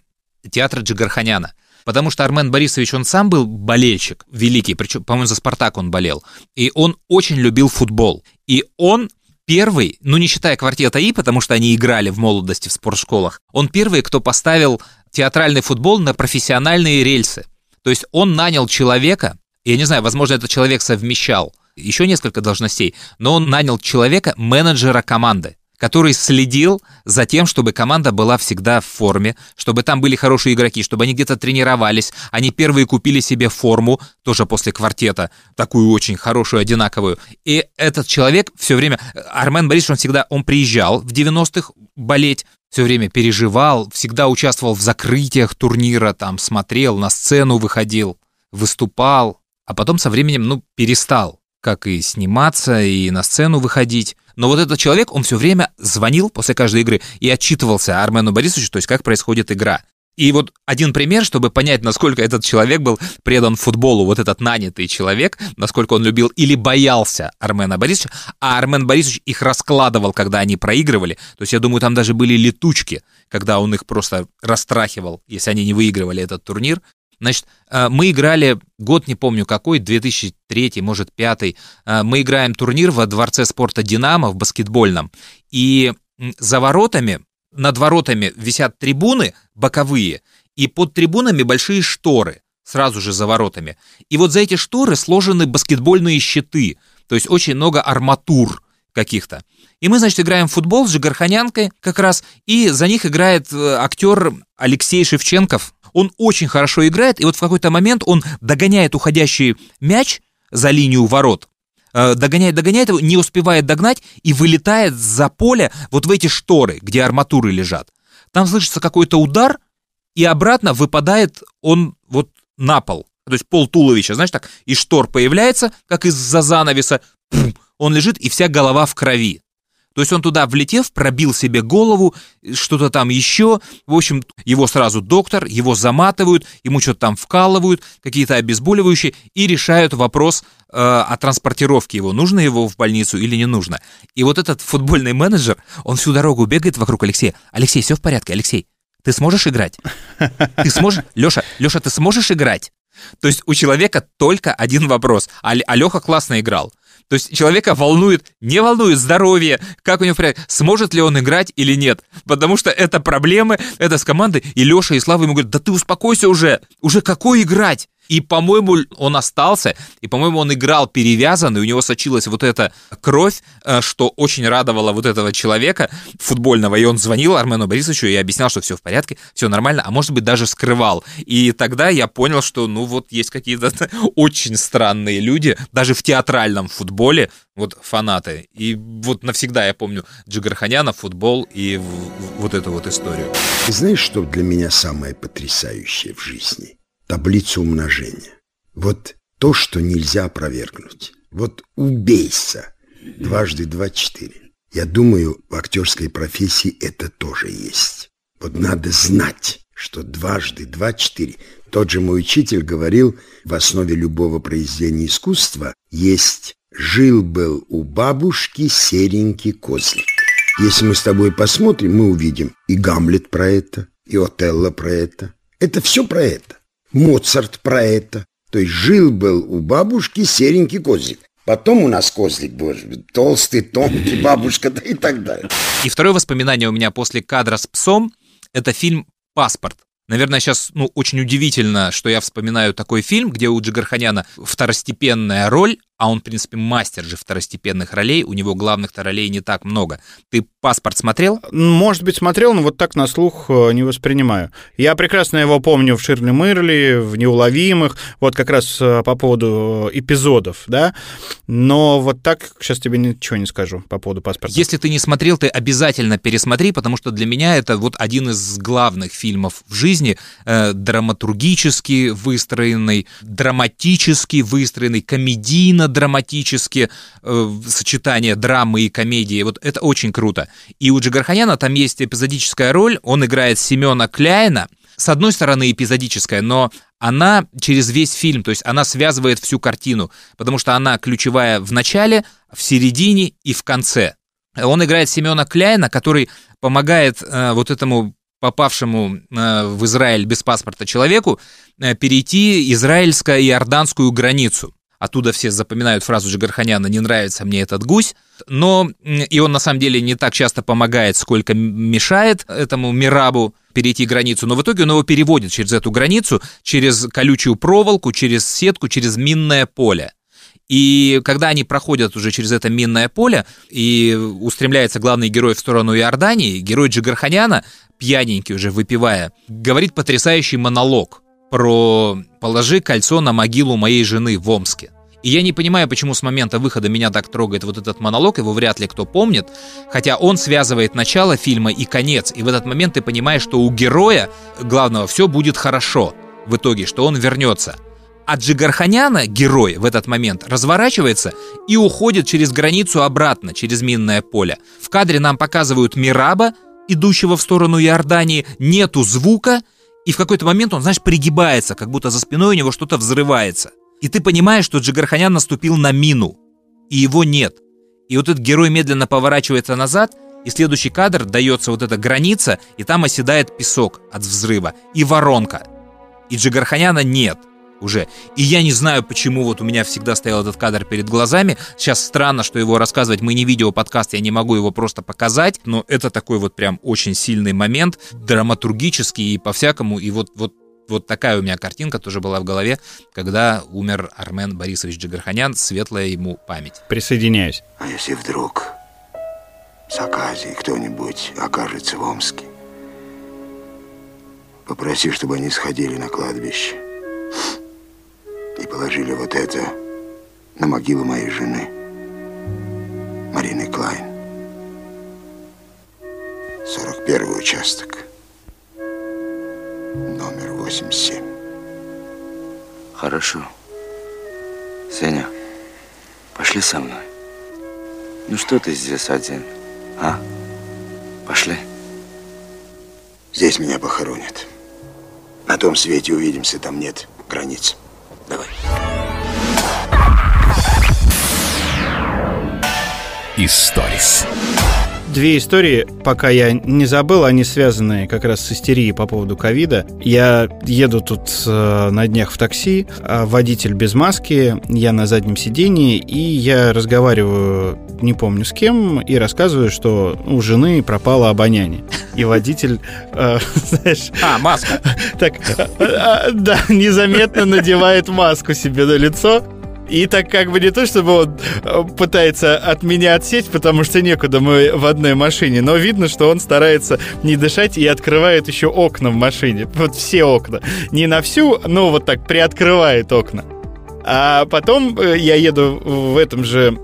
театра Джигарханяна. Потому что Армен Борисович, он сам был болельщик великий, причем, по-моему, за «Спартак» он болел. И он очень любил футбол. И он первый, ну не считая квартета И, потому что они играли в молодости в спортшколах, он первый, кто поставил театральный футбол на профессиональные рельсы. То есть он нанял человека, я не знаю, возможно, этот человек совмещал еще несколько должностей, но он нанял человека, менеджера команды, который следил за тем, чтобы команда была всегда в форме, чтобы там были хорошие игроки, чтобы они где-то тренировались. Они первые купили себе форму, тоже после квартета, такую очень хорошую, одинаковую. И этот человек все время, Армен Борисович, он всегда, он приезжал в 90-х болеть, все время переживал, всегда участвовал в закрытиях турнира, там смотрел, на сцену выходил, выступал, а потом со временем, ну, перестал как и сниматься, и на сцену выходить. Но вот этот человек, он все время звонил после каждой игры и отчитывался Армену Борисовичу, то есть как происходит игра. И вот один пример, чтобы понять, насколько этот человек был предан футболу, вот этот нанятый человек, насколько он любил или боялся Армена Борисовича, а Армен Борисович их раскладывал, когда они проигрывали. То есть я думаю, там даже были летучки, когда он их просто растрахивал, если они не выигрывали этот турнир. Значит, э, мы играли, год не помню какой, 2003, может, 5 мы играем турнир во Дворце спорта «Динамо» в баскетбольном, и за воротами, над воротами висят трибуны боковые, и под трибунами большие шторы, сразу же за воротами. И вот за эти шторы сложены баскетбольные щиты, то есть очень много арматур каких-то. И мы, значит, играем в футбол с Жигарханянкой как раз, и за них играет э, актер Алексей Шевченков, он очень хорошо играет, и вот в какой-то момент он догоняет уходящий мяч за линию ворот, э, догоняет, догоняет его, не успевает догнать и вылетает за поле вот в эти шторы, где арматуры лежат. Там слышится какой-то удар, и обратно выпадает он вот на пол. То есть пол туловища, знаешь, так, из штор появляется, как из-за занавеса, пум, он лежит, и вся голова в крови. То есть он туда влетев, пробил себе голову, что-то там еще. В общем, его сразу доктор, его заматывают, ему что-то там вкалывают, какие-то обезболивающие, и решают вопрос э, о транспортировке его. Нужно его в больницу или не нужно. И вот этот футбольный менеджер, он всю дорогу бегает вокруг Алексея. Алексей, все в порядке, Алексей, ты сможешь играть? Ты сможешь? Леша, Леша, ты сможешь играть? То есть у человека только один вопрос. А, Леха классно играл. То есть человека волнует, не волнует здоровье, как у него порядок, сможет ли он играть или нет. Потому что это проблемы, это с командой. И Леша и Слава ему говорят, да ты успокойся уже, уже какой играть? И, по-моему, он остался, и, по-моему, он играл перевязанный, у него сочилась вот эта кровь, что очень радовало вот этого человека футбольного, и он звонил Армену Борисовичу и объяснял, что все в порядке, все нормально, а может быть даже скрывал. И тогда я понял, что, ну, вот есть какие-то очень странные люди, даже в театральном футболе, вот фанаты. И вот навсегда я помню Джигарханяна, футбол и вот эту вот историю. Ты знаешь, что для меня самое потрясающее в жизни? Таблицу умножения. Вот то, что нельзя опровергнуть. Вот убейся. Дважды два – четыре. Я думаю, в актерской профессии это тоже есть. Вот надо знать, что дважды два — четыре. Тот же мой учитель говорил, в основе любого произведения искусства есть «жил-был у бабушки серенький козлик». Если мы с тобой посмотрим, мы увидим и Гамлет про это, и Отелло про это. Это все про это. Моцарт про это. То есть жил-был у бабушки серенький козлик. Потом у нас козлик был толстый, тонкий, бабушка, да и так далее. И второе воспоминание у меня после кадра с псом – это фильм «Паспорт». Наверное, сейчас ну, очень удивительно, что я вспоминаю такой фильм, где у Джигарханяна второстепенная роль, а он, в принципе, мастер же второстепенных ролей, у него главных-то ролей не так много. Ты «Паспорт» смотрел? Может быть, смотрел, но вот так на слух э, не воспринимаю. Я прекрасно его помню в «Ширли Мырли», в «Неуловимых», вот как раз э, по поводу эпизодов, да, но вот так сейчас тебе ничего не скажу по поводу «Паспорта». Если ты не смотрел, ты обязательно пересмотри, потому что для меня это вот один из главных фильмов в жизни, э, драматургически выстроенный, драматически выстроенный, комедийно драматически э, сочетание драмы и комедии. Вот это очень круто. И у Джигарханяна там есть эпизодическая роль. Он играет Семена Кляйна. С одной стороны эпизодическая, но она через весь фильм, то есть она связывает всю картину, потому что она ключевая в начале, в середине и в конце. Он играет Семена Кляйна, который помогает э, вот этому попавшему э, в Израиль без паспорта человеку э, перейти израильско-иорданскую границу. Оттуда все запоминают фразу Джигарханяна «не нравится мне этот гусь», но и он на самом деле не так часто помогает, сколько мешает этому Мирабу перейти границу, но в итоге он его переводит через эту границу, через колючую проволоку, через сетку, через минное поле. И когда они проходят уже через это минное поле, и устремляется главный герой в сторону Иордании, герой Джигарханяна, пьяненький уже выпивая, говорит потрясающий монолог про «положи кольцо на могилу моей жены в Омске». И я не понимаю, почему с момента выхода меня так трогает вот этот монолог, его вряд ли кто помнит, хотя он связывает начало фильма и конец, и в этот момент ты понимаешь, что у героя главного все будет хорошо в итоге, что он вернется. А Джигарханяна, герой, в этот момент разворачивается и уходит через границу обратно, через минное поле. В кадре нам показывают Мираба, идущего в сторону Иордании, нету звука, и в какой-то момент он, знаешь, пригибается, как будто за спиной у него что-то взрывается. И ты понимаешь, что Джигарханян наступил на мину, и его нет. И вот этот герой медленно поворачивается назад, и следующий кадр дается вот эта граница, и там оседает песок от взрыва, и воронка. И Джигарханяна нет уже. И я не знаю, почему вот у меня всегда стоял этот кадр перед глазами. Сейчас странно, что его рассказывать. Мы не видео подкаст, я не могу его просто показать. Но это такой вот прям очень сильный момент, драматургический и по-всякому. И вот, вот вот такая у меня картинка тоже была в голове, когда умер Армен Борисович Джигарханян, светлая ему память. Присоединяюсь. А если вдруг с Аказией кто-нибудь окажется в Омске, попроси, чтобы они сходили на кладбище и положили вот это на могилу моей жены, Марины Клайн. 41 участок номер 87. Хорошо. Сеня, пошли со мной. Ну что ты здесь один, а? Пошли. Здесь меня похоронят. На том свете увидимся, там нет границ. Давай. Историс две истории, пока я не забыл, они связаны как раз с истерией по поводу ковида. Я еду тут э, на днях в такси, а водитель без маски, я на заднем сидении, и я разговариваю, не помню с кем, и рассказываю, что у жены пропало обоняние. И водитель, э, знаешь... А, маска. Так, э, э, да, незаметно надевает маску себе на лицо, и так как бы не то, чтобы он э, пытается от меня отсечь, потому что некуда мы в одной машине, но видно, что он старается не дышать и открывает еще окна в машине. Вот все окна. Не на всю, но вот так приоткрывает окна. А потом э, я еду в этом же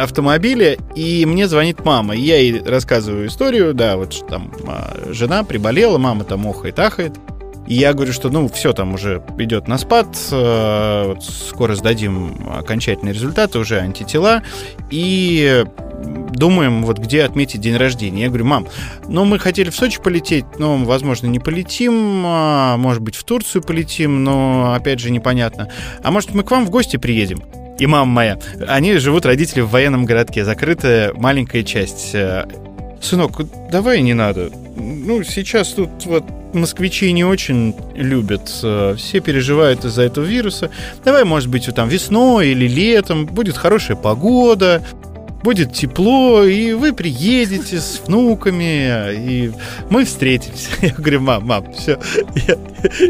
автомобиле, и мне звонит мама. Я ей рассказываю историю, да, вот что там а, жена приболела, мама там охает, ахает. И я говорю, что ну все там уже идет на спад, э, вот скоро сдадим окончательные результаты, уже антитела. И думаем, вот где отметить день рождения. Я говорю, мам, ну мы хотели в Сочи полететь, но, возможно, не полетим, а, может быть, в Турцию полетим, но, опять же, непонятно. А может, мы к вам в гости приедем? И мама моя, они живут, родители, в военном городке, закрытая маленькая часть. Сынок, давай не надо. Ну, сейчас тут вот москвичи не очень любят. Все переживают из-за этого вируса. Давай, может быть, там весной или летом будет хорошая погода будет тепло, и вы приедете с внуками, и мы встретимся. Я говорю, мам, мам, все.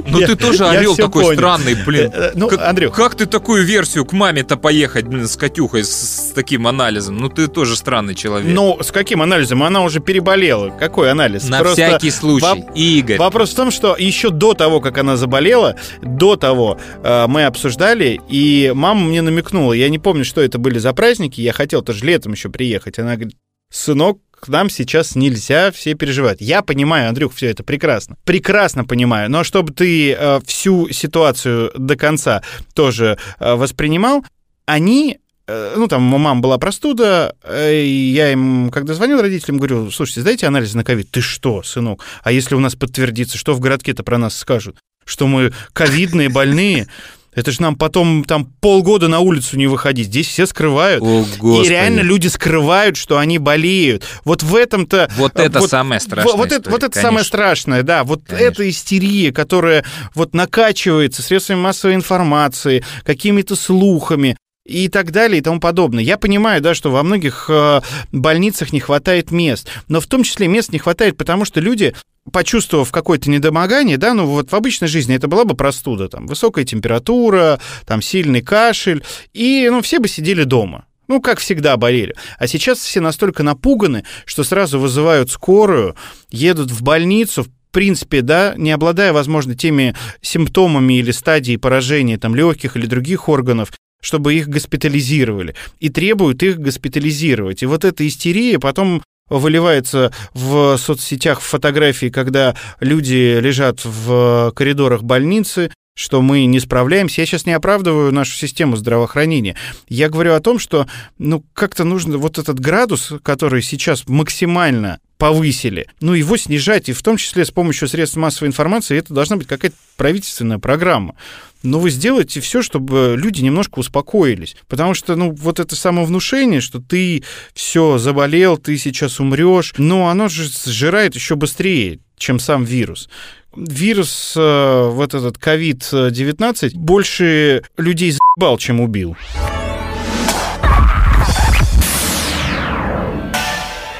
Ну ты тоже орел такой понял. странный, блин. Э, ну, как, Андрюх. Как ты такую версию к маме-то поехать, блин, с Катюхой, с, с таким анализом? Ну ты тоже странный человек. Ну, с каким анализом? Она уже переболела. Какой анализ? На Просто всякий случай. Воп... Игорь. Вопрос в том, что еще до того, как она заболела, до того э, мы обсуждали, и мама мне намекнула, я не помню, что это были за праздники, я хотел тоже летом летом еще приехать. Она говорит, сынок, к нам сейчас нельзя, все переживают. Я понимаю, Андрюх, все это прекрасно. Прекрасно понимаю. Но чтобы ты э, всю ситуацию до конца тоже э, воспринимал, они э, ну, там, у мамы была простуда, э, и я им, когда звонил родителям, говорю, слушайте, сдайте анализ на ковид. Ты что, сынок? А если у нас подтвердится, что в городке-то про нас скажут? Что мы ковидные, больные? Это же нам потом там полгода на улицу не выходить. Здесь все скрывают. О, и реально люди скрывают, что они болеют. Вот в этом-то... Вот это вот, самое страшное. Вот, это, вот это самое страшное, да. Вот конечно. эта истерия, которая вот накачивается средствами массовой информации, какими-то слухами и так далее и тому подобное. Я понимаю, да, что во многих э, больницах не хватает мест, но в том числе мест не хватает, потому что люди почувствовав какое-то недомогание, да, ну вот в обычной жизни это была бы простуда, там, высокая температура, там, сильный кашель, и, ну, все бы сидели дома. Ну, как всегда, болели. А сейчас все настолько напуганы, что сразу вызывают скорую, едут в больницу, в принципе, да, не обладая, возможно, теми симптомами или стадией поражения там, легких или других органов, чтобы их госпитализировали, и требуют их госпитализировать. И вот эта истерия потом выливается в соцсетях фотографии, когда люди лежат в коридорах больницы, что мы не справляемся. Я сейчас не оправдываю нашу систему здравоохранения. Я говорю о том, что ну как-то нужно вот этот градус, который сейчас максимально повысили, ну, его снижать, и в том числе с помощью средств массовой информации, это должна быть какая-то правительственная программа. Но вы сделаете все, чтобы люди немножко успокоились. Потому что, ну, вот это самовнушение, что ты все заболел, ты сейчас умрешь, ну, оно же сжирает еще быстрее, чем сам вирус вирус, э, вот этот COVID-19, больше людей заебал, чем убил.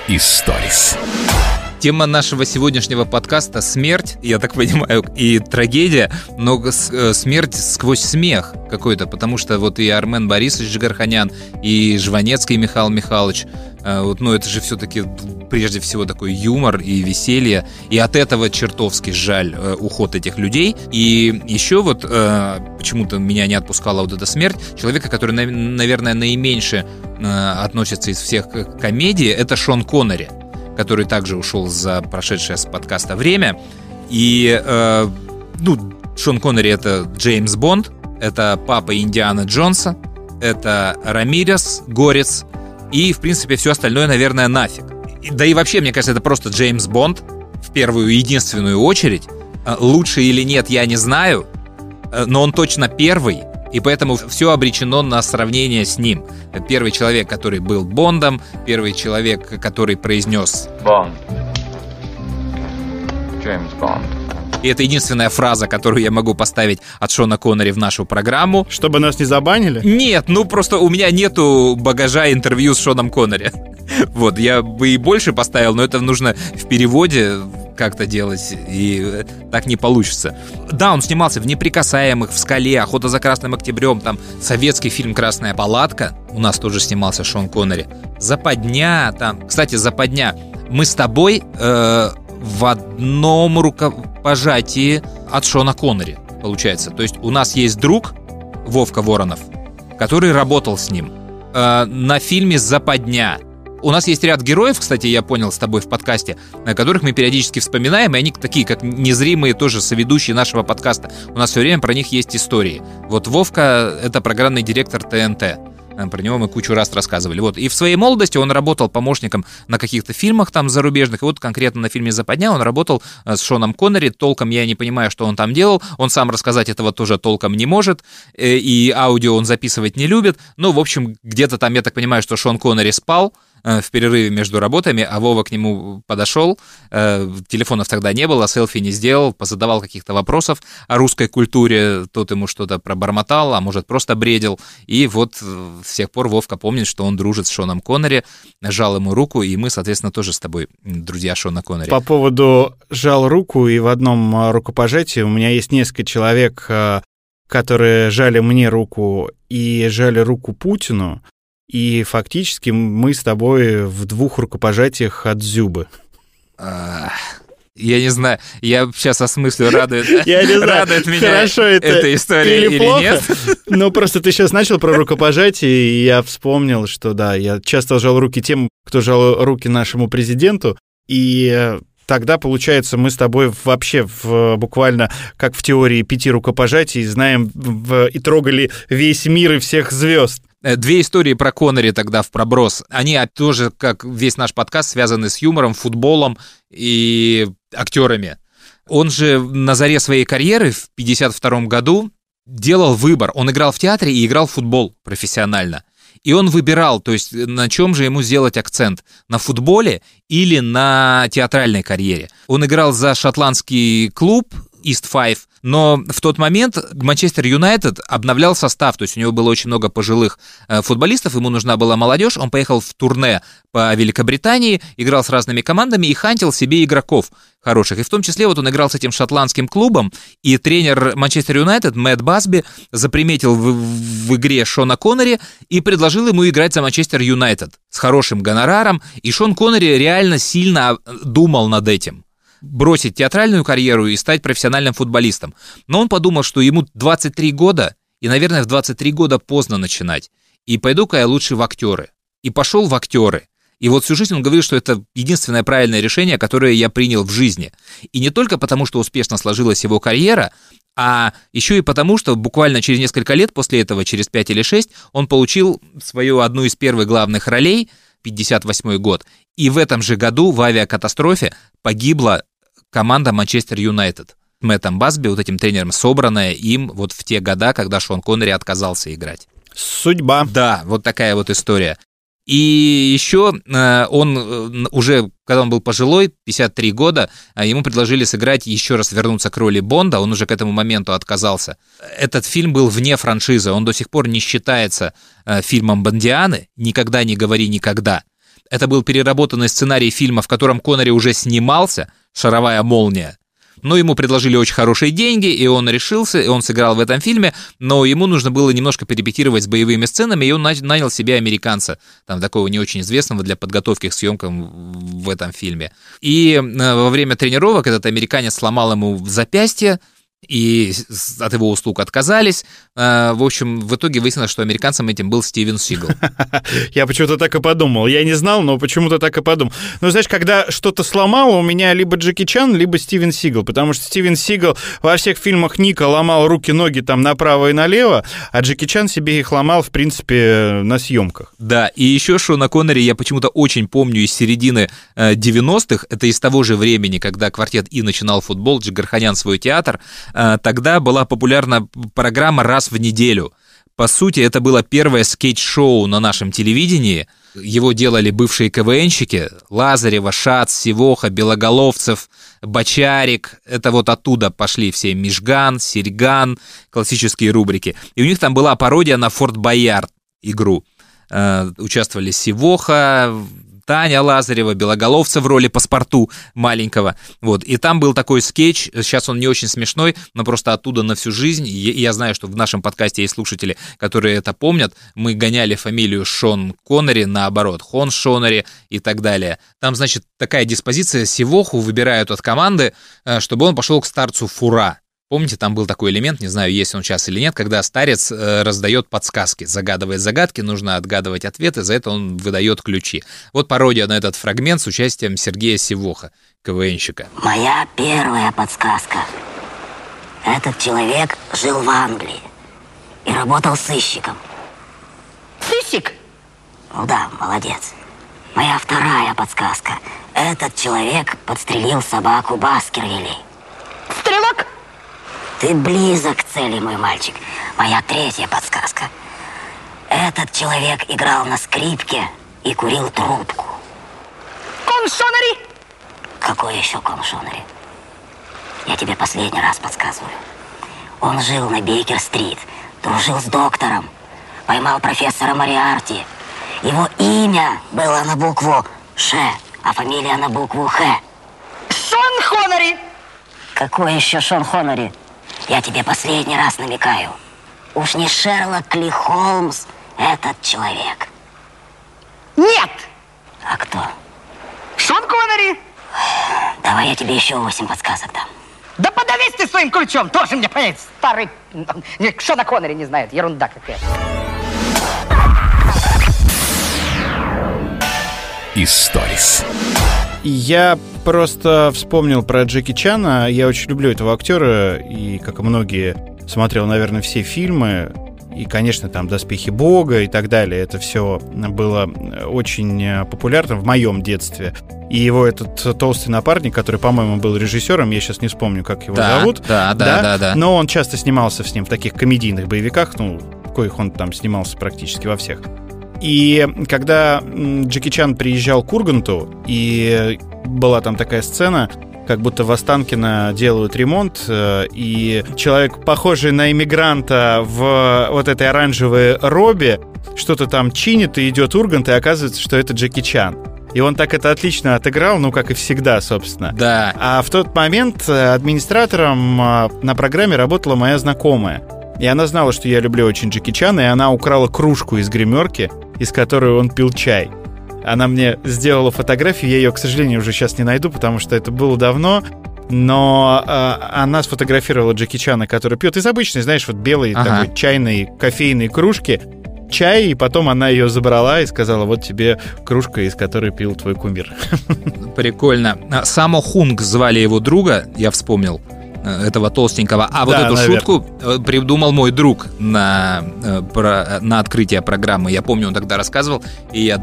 Историс. Тема нашего сегодняшнего подкаста — смерть, я так понимаю, и трагедия, но э, смерть сквозь смех какой-то, потому что вот и Армен Борисович Джигарханян, и Жванецкий Михаил Михайлович, э, вот, ну это же все-таки прежде всего такой юмор и веселье, и от этого чертовски жаль э, уход этих людей. И еще вот почему-то меня не отпускала вот эта смерть человека, который, наверное, наименьше относится из всех к комедии, это Шон Коннери который также ушел за прошедшее с подкаста время. И, э, ну, Шон Коннери — это Джеймс Бонд, это папа Индиана Джонса, это Рамирес, Горец, и, в принципе, все остальное, наверное, нафиг. Да и вообще, мне кажется, это просто Джеймс Бонд в первую и единственную очередь. Э, лучше или нет, я не знаю, э, но он точно первый, и поэтому все обречено на сравнение с ним. Первый человек, который был Бондом, первый человек, который произнес Бонд. Джеймс Бонд. И это единственная фраза, которую я могу поставить от Шона Коннери в нашу программу. Чтобы нас не забанили? Нет, ну просто у меня нету багажа интервью с Шоном Коннери. Вот, я бы и больше поставил, но это нужно в переводе как-то делать, и так не получится. Да, он снимался в «Неприкасаемых», в «Скале», «Охота за Красным Октябрем», там советский фильм «Красная палатка», у нас тоже снимался Шон Коннери. «Западня», там, кстати, «Западня», мы с тобой э, в одном рукопожатии от Шона Коннери, получается. То есть у нас есть друг, Вовка Воронов, который работал с ним э, на фильме «Западня». У нас есть ряд героев, кстати, я понял с тобой в подкасте, которых мы периодически вспоминаем, и они такие, как незримые тоже соведущие нашего подкаста. У нас все время про них есть истории. Вот Вовка — это программный директор ТНТ. Э, про него мы кучу раз рассказывали. Вот. И в своей молодости он работал помощником на каких-то фильмах там зарубежных. И вот конкретно на фильме «Западня» он работал э, с Шоном Коннери. Толком я не понимаю, что он там делал. Он сам рассказать этого тоже толком не может. Э, и аудио он записывать не любит. Ну, в общем, где-то там, я так понимаю, что Шон Коннери спал. Э, в перерыве между работами, а Вова к нему подошел, э, телефонов тогда не было, селфи не сделал, позадавал каких-то вопросов о русской культуре, тот ему что-то пробормотал, а может просто бредил, и вот э, с тех пор Вовка помнит, что он дружит с Шоном Коннери, жал ему руку, и мы, соответственно, тоже с тобой друзья Шона Коннери. По поводу жал руку, и в одном рукопожатии у меня есть несколько человек, которые жали мне руку и жали руку Путину, и фактически мы с тобой в двух рукопожатиях от Зюбы. Я не знаю, я сейчас осмыслю, радует, я не знаю, радует меня хорошо это эта история или, или плохо, нет. Ну, просто ты сейчас начал про рукопожатие, и я вспомнил, что да, я часто жал руки тем, кто жал руки нашему президенту, и тогда, получается, мы с тобой вообще в, буквально как в теории пяти рукопожатий знаем в, и трогали весь мир и всех звезд. Э, две истории про Коннери тогда в проброс. Они тоже, как весь наш подкаст, связаны с юмором, футболом и актерами. Он же на заре своей карьеры в 52 году делал выбор. Он играл в театре и играл в футбол профессионально. И он выбирал, то есть на чем же ему сделать акцент, на футболе или на театральной карьере. Он играл за шотландский клуб East Five, но в тот момент Манчестер Юнайтед обновлял состав, то есть у него было очень много пожилых э, футболистов, ему нужна была молодежь, он поехал в турне по Великобритании, играл с разными командами и хантил себе игроков хороших. И в том числе вот он играл с этим шотландским клубом, и тренер Манчестер Юнайтед Мэтт Басби заприметил в, в игре Шона Коннери и предложил ему играть за Манчестер Юнайтед с хорошим гонораром, и Шон Коннери реально сильно думал над этим бросить театральную карьеру и стать профессиональным футболистом. Но он подумал, что ему 23 года, и, наверное, в 23 года поздно начинать. И пойду-ка я лучше в актеры. И пошел в актеры. И вот всю жизнь он говорит, что это единственное правильное решение, которое я принял в жизни. И не только потому, что успешно сложилась его карьера, а еще и потому, что буквально через несколько лет после этого, через 5 или 6, он получил свою одну из первых главных ролей, 58 год, и в этом же году в авиакатастрофе погибла команда Манчестер Юнайтед. Мэттом Басби, вот этим тренером, собранная им вот в те года, когда Шон Коннери отказался играть. Судьба. Да, вот такая вот история. И еще э, он э, уже, когда он был пожилой, 53 года, э, ему предложили сыграть еще раз вернуться к роли Бонда, он уже к этому моменту отказался. Этот фильм был вне франшизы, он до сих пор не считается фильмом Бондианы, «Никогда не говори никогда». Это был переработанный сценарий фильма, в котором Коннери уже снимался, «Шаровая молния». Но ему предложили очень хорошие деньги, и он решился, и он сыграл в этом фильме, но ему нужно было немножко перепетировать с боевыми сценами, и он нанял себе американца, там такого не очень известного для подготовки к съемкам в этом фильме. И э, во время тренировок этот американец сломал ему запястье, и от его услуг отказались. А, в общем, в итоге выяснилось, что американцем этим был Стивен Сигал. Я почему-то так и подумал. Я не знал, но почему-то так и подумал. Ну, знаешь, когда что-то сломало, у меня либо Джеки Чан, либо Стивен Сигал, потому что Стивен Сигал во всех фильмах Ника ломал руки-ноги там направо и налево, а Джеки Чан себе их ломал, в принципе, на съемках. Да, и еще Шона Коннери я почему-то очень помню из середины 90-х, э, это из того же времени, когда квартет И начинал футбол, Джигарханян свой театр, тогда была популярна программа раз в неделю. По сути, это было первое скетч-шоу на нашем телевидении. Его делали бывшие КВНщики. Лазарева, Шац, Сивоха, Белоголовцев, Бочарик. Это вот оттуда пошли все Мижган, Серьган, классические рубрики. И у них там была пародия на Форт Боярд игру. Э, участвовали Сивоха, Таня Лазарева, Белоголовца в роли паспорту маленького. Вот. И там был такой скетч, сейчас он не очень смешной, но просто оттуда на всю жизнь. И я знаю, что в нашем подкасте есть слушатели, которые это помнят. Мы гоняли фамилию Шон Коннери, наоборот, Хон Шонери и так далее. Там, значит, такая диспозиция, Сивоху выбирают от команды, э, чтобы он пошел к старцу Фура. Помните, там был такой элемент, не знаю, есть он сейчас или нет, когда старец э, раздает подсказки, загадывает загадки, нужно отгадывать ответы, за это он выдает ключи. Вот пародия на этот фрагмент с участием Сергея Сивоха, КВНщика. Моя первая подсказка. Этот человек жил в Англии и работал сыщиком. Сыщик? Ну да, молодец. Моя вторая подсказка. Этот человек подстрелил собаку Баскервилей. Стрелок? Ты близок к цели, мой мальчик. Моя третья подсказка. Этот человек играл на скрипке и курил трубку. Коншонери? Какой еще коншонери? Я тебе последний раз подсказываю. Он жил на Бейкер-стрит, дружил с доктором, поймал профессора Мариарти. Его имя было на букву Ш, а фамилия на букву Х. Шон Хонори! Какой еще Шон Хонори? Я тебе последний раз намекаю. Уж не Шерлок Ли Холмс этот человек. Нет! А кто? Шон Коннери! Давай я тебе еще восемь подсказок дам. Да подавись ты своим ключом, тоже мне понять, старый... Шона Коннери не знает, ерунда Историс. Я просто вспомнил про Джеки Чана. Я очень люблю этого актера, и, как и многие, смотрел, наверное, все фильмы. И, конечно, там «Доспехи Бога» и так далее. Это все было очень популярно в моем детстве. И его этот толстый напарник, который, по-моему, был режиссером, я сейчас не вспомню, как его Да, зовут. да, да, да, да. Но он часто снимался с ним в таких комедийных боевиках, ну, в коих он там снимался практически во всех. И когда Джеки Чан приезжал к Урганту, и была там такая сцена, как будто в Останкино делают ремонт, э, и человек, похожий на иммигранта в вот этой оранжевой робе, что-то там чинит, и идет Ургант, и оказывается, что это Джеки Чан. И он так это отлично отыграл, ну, как и всегда, собственно. Да. А в тот момент э, администратором э, на программе работала моя знакомая. И она знала, что я люблю очень Джеки Чана, и она украла кружку из гримерки, из которой он пил чай. Она мне сделала фотографию, я ее, к сожалению, уже сейчас не найду, потому что это было давно. Но э, она сфотографировала Джеки Чана, который пьет из обычной, знаешь, вот белой Ага. такой чайной кофейной кружки чай, и потом она ее забрала и сказала, вот тебе кружка, из которой пил твой кумир. Прикольно. А, Само Хунг звали его друга, я вспомнил этого толстенького. А вот Да, эту наверное. шутку э, придумал мой друг на, э, на открытие программы. Я помню, он тогда рассказывал, и я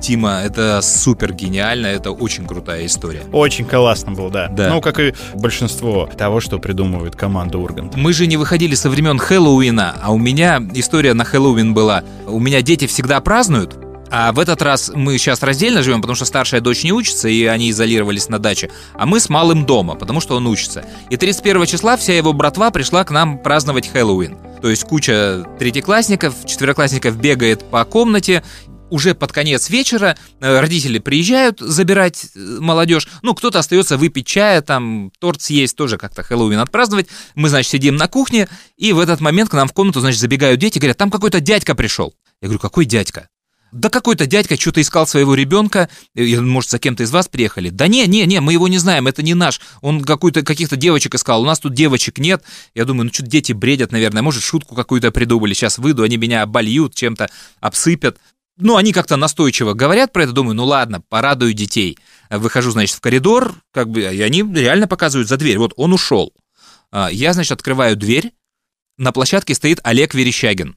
Тима, это супер гениально, это очень крутая история. Очень классно было, да. Да. Ну, как и большинство того, что придумывает команда Ургант. Мы же не выходили со времен Хэллоуина, а у меня история на Хэллоуин была. У меня дети всегда празднуют, а в этот раз мы сейчас раздельно живем, потому что старшая дочь не учится, и они изолировались на даче, а мы с малым дома, потому что он учится. И 31 числа вся его братва пришла к нам праздновать Хэллоуин. То есть куча третьеклассников, четвероклассников бегает по комнате, уже под конец вечера э, родители приезжают забирать э, молодежь. Ну, кто-то остается выпить чая, там, торт съесть, тоже как-то Хэллоуин отпраздновать. Мы, значит, сидим на кухне, и в этот момент к нам в комнату, значит, забегают дети, говорят, там какой-то дядька пришел. Я говорю, какой дядька? Да какой-то дядька что-то искал своего ребенка, может, за кем-то из вас приехали? Да не, не, не, мы его не знаем, это не наш. Он какую-то, каких-то девочек искал, у нас тут девочек нет. Я думаю, ну что дети бредят, наверное, может, шутку какую-то придумали, сейчас выйду, они меня обольют, чем-то обсыпят. Ну, они как-то настойчиво говорят про это, думаю, ну ладно, порадую детей. Выхожу, значит, в коридор, как бы, и они реально показывают за дверь. Вот он ушел. А, Я, значит, открываю дверь, на площадке стоит Олег Верещагин.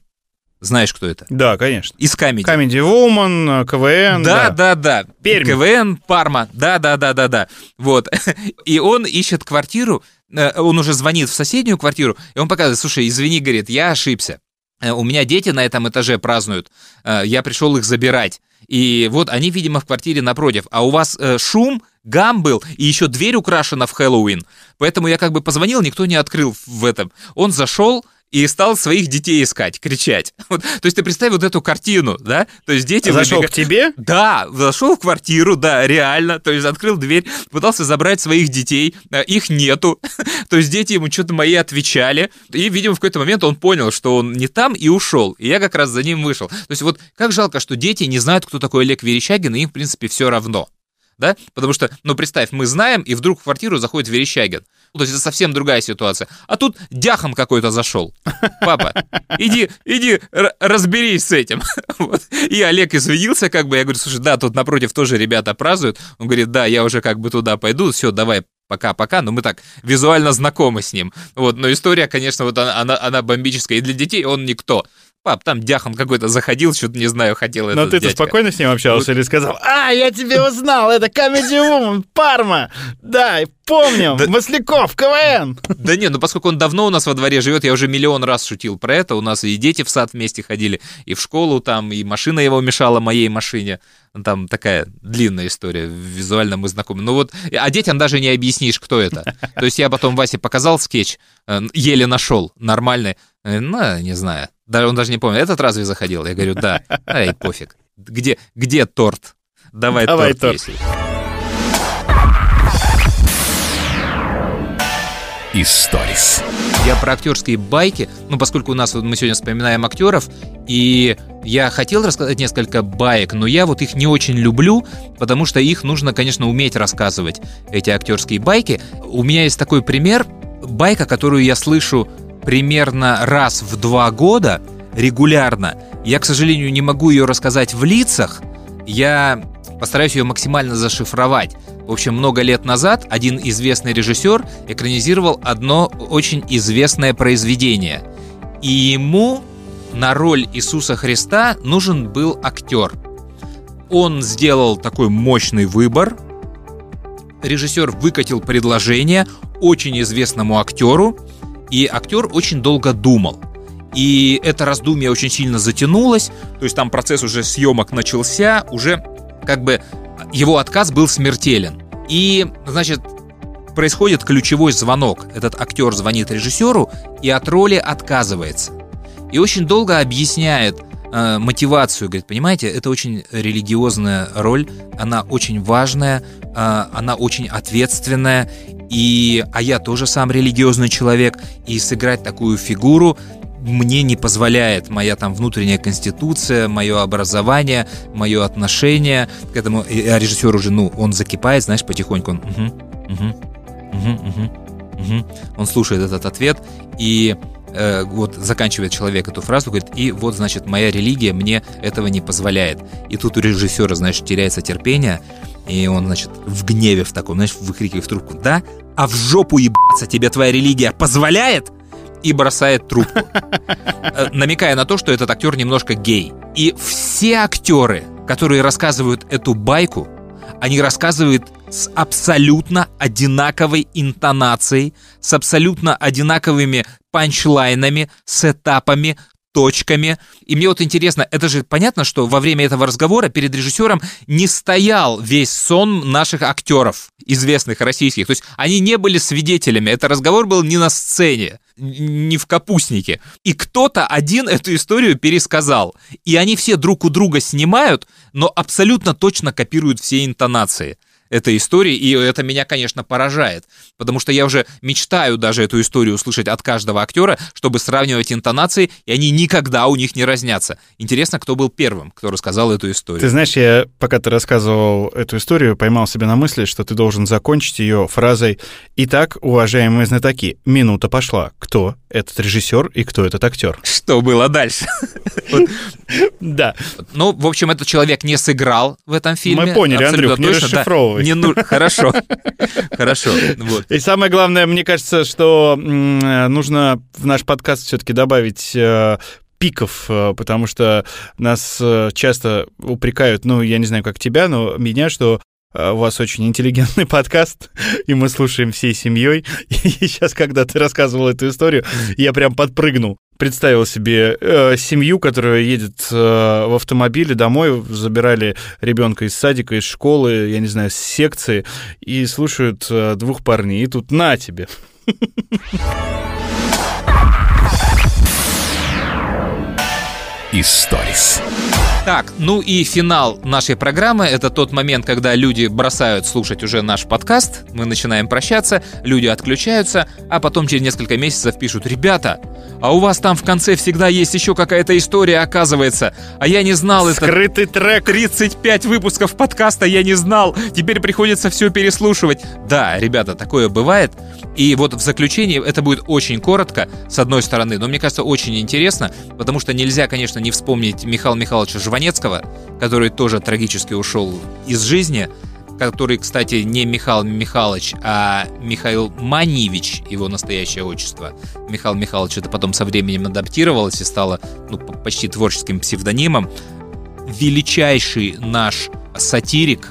Знаешь, кто это? Да, конечно. Из Камеди. Comedy Woman, КВН. Да, да, да. Пермь. КВН, Парма. Да, да, да, да, да. Вот. И он ищет квартиру, э, он уже звонит в соседнюю квартиру, и он показывает, слушай, извини, говорит, я ошибся. Э, У меня дети на этом этаже празднуют. Э, Я пришел их забирать. И вот они, видимо, в квартире напротив. А у вас шум, гам был, и еще дверь украшена в Хэллоуин. Поэтому я как бы позвонил, никто не открыл в этом. Он зашел, и стал своих детей искать, кричать. Вот, то есть ты представь вот эту картину, да? То есть дети... Зашел выбега- к тебе? Да, зашел в квартиру, да, реально. То есть открыл дверь, пытался забрать своих детей, а, их нету. То есть дети ему что-то мои отвечали. И, видимо, в какой-то момент он понял, что он не там и ушел. И я как раз за ним вышел. То есть вот как жалко, что дети не знают, кто такой Олег Верещагин, и им, в принципе, все равно. Да? Потому что, ну, представь, мы знаем, и вдруг в квартиру заходит Верещагин. То есть это совсем другая ситуация. А тут дяхан какой-то зашел. Папа, иди, иди, разберись с этим. Вот. И Олег извинился, как бы, я говорю, слушай, да, тут напротив тоже ребята празднуют. Он говорит, да, я уже как бы туда пойду, все, давай, пока-пока, но мы так визуально знакомы с ним. Вот, но история, конечно, вот она, она, она бомбическая, и для детей он никто. Пап, там дяхан какой-то заходил, что-то, не знаю, хотел Но ты-то спокойно с ним общался вот. или сказал, а, я тебя узнал, это Comedy Woman, Парма, да, помню, да, Масляков, КВН. Да нет, ну поскольку он давно у нас во дворе живет, я уже миллион раз шутил про это, у нас и дети в сад вместе ходили, и в школу там, и машина его мешала моей машине. Там такая длинная история, визуально мы знакомы. Ну вот, а детям даже не объяснишь, кто это. То есть я потом Васе показал скетч, э, еле нашел, нормальный. Э, ну, не знаю. Даже он даже не помнит, этот разве заходил? Я говорю, да. Эй, пофиг. Где, где торт? Давай, Давай торт, торт. Если. Историс. Я про актерские байки, ну, поскольку у нас вот мы сегодня вспоминаем актеров, и я хотел рассказать несколько баек, но я вот их не очень люблю, потому что их нужно, конечно, уметь рассказывать, эти актерские байки. У меня есть такой пример, байка, которую я слышу примерно раз в два года регулярно. Я, к сожалению, не могу ее рассказать в лицах. Я постараюсь ее максимально зашифровать. В общем, много лет назад один известный режиссер экранизировал одно очень известное произведение. И ему на роль Иисуса Христа нужен был актер. Он сделал такой мощный выбор. Режиссер выкатил предложение очень известному актеру, и актер очень долго думал. И это раздумье очень сильно затянулось, то есть там процесс уже съемок начался, уже как бы его отказ был смертелен. И, значит, происходит ключевой звонок. Этот актер звонит режиссеру и от роли отказывается. И очень долго объясняет э, мотивацию. Говорит, понимаете, это очень религиозная роль, она очень важная, э, она очень ответственная. И, а я тоже сам религиозный человек, и сыграть такую фигуру мне не позволяет моя там внутренняя конституция, мое образование, мое отношение к этому. А режиссер уже, ну, он закипает, знаешь, потихоньку. Он, угу, угу, угу, угу, угу. он слушает этот ответ и э, вот заканчивает человек эту фразу, говорит, и вот, значит, моя религия мне этого не позволяет. И тут у режиссера, значит, теряется терпение, и он, значит, в гневе в таком, знаешь, выкрикивает в трубку, да? А в жопу ебаться тебе твоя религия позволяет? и бросает трубку, э, намекая на то, что этот актер немножко гей. И все актеры, которые рассказывают эту байку, они рассказывают с абсолютно одинаковой интонацией, с абсолютно одинаковыми панчлайнами, сетапами, точками. И мне вот интересно, это же понятно, что во время этого разговора перед режиссером не стоял весь сон наших актеров, известных российских. То есть они не были свидетелями. Это разговор был не на сцене, не в капустнике. И кто-то один эту историю пересказал. И они все друг у друга снимают, но абсолютно точно копируют все интонации этой истории, и это меня, конечно, поражает, потому что я уже мечтаю даже эту историю услышать от каждого актера, чтобы сравнивать интонации, и они никогда у них не разнятся. Интересно, кто был первым, кто рассказал эту историю. Ты знаешь, я, пока ты рассказывал эту историю, поймал себя на мысли, что ты должен закончить ее фразой «Итак, уважаемые знатоки, минута пошла. Кто этот режиссер и кто этот актер?» Что было дальше? Да. Ну, в общем, этот человек не сыграл в этом фильме. Мы поняли, Андрюх, не расшифровывай не ну... Хорошо. Хорошо. Вот. И самое главное, мне кажется, что нужно в наш подкаст все-таки добавить э, пиков, э, потому что нас э, часто упрекают, ну, я не знаю, как тебя, но меня, что у вас очень интеллигентный подкаст, и мы слушаем всей семьей. И сейчас, когда ты рассказывал эту историю, я прям подпрыгнул представил себе э, семью, которая едет э, в автомобиле домой, забирали ребенка из садика, из школы, я не знаю, с секции, и слушают э, двух парней. И тут на тебе. Историс. Так, ну и финал нашей программы – это тот момент, когда люди бросают слушать уже наш подкаст, мы начинаем прощаться, люди отключаются, а потом через несколько месяцев пишут «Ребята, а у вас там в конце всегда есть еще какая-то история, оказывается. А я не знал это. Скрытый трек. 35 выпусков подкаста я не знал. Теперь приходится все переслушивать. Да, ребята, такое бывает. И вот в заключении это будет очень коротко, с одной стороны, но мне кажется, очень интересно, потому что нельзя, конечно, не вспомнить Михаила Михайловича Жванецкого, который тоже трагически ушел из жизни который, кстати, не Михаил Михайлович, а Михаил Маневич, его настоящее отчество. Михаил Михайлович это потом со временем адаптировалось и стало ну, почти творческим псевдонимом. Величайший наш сатирик,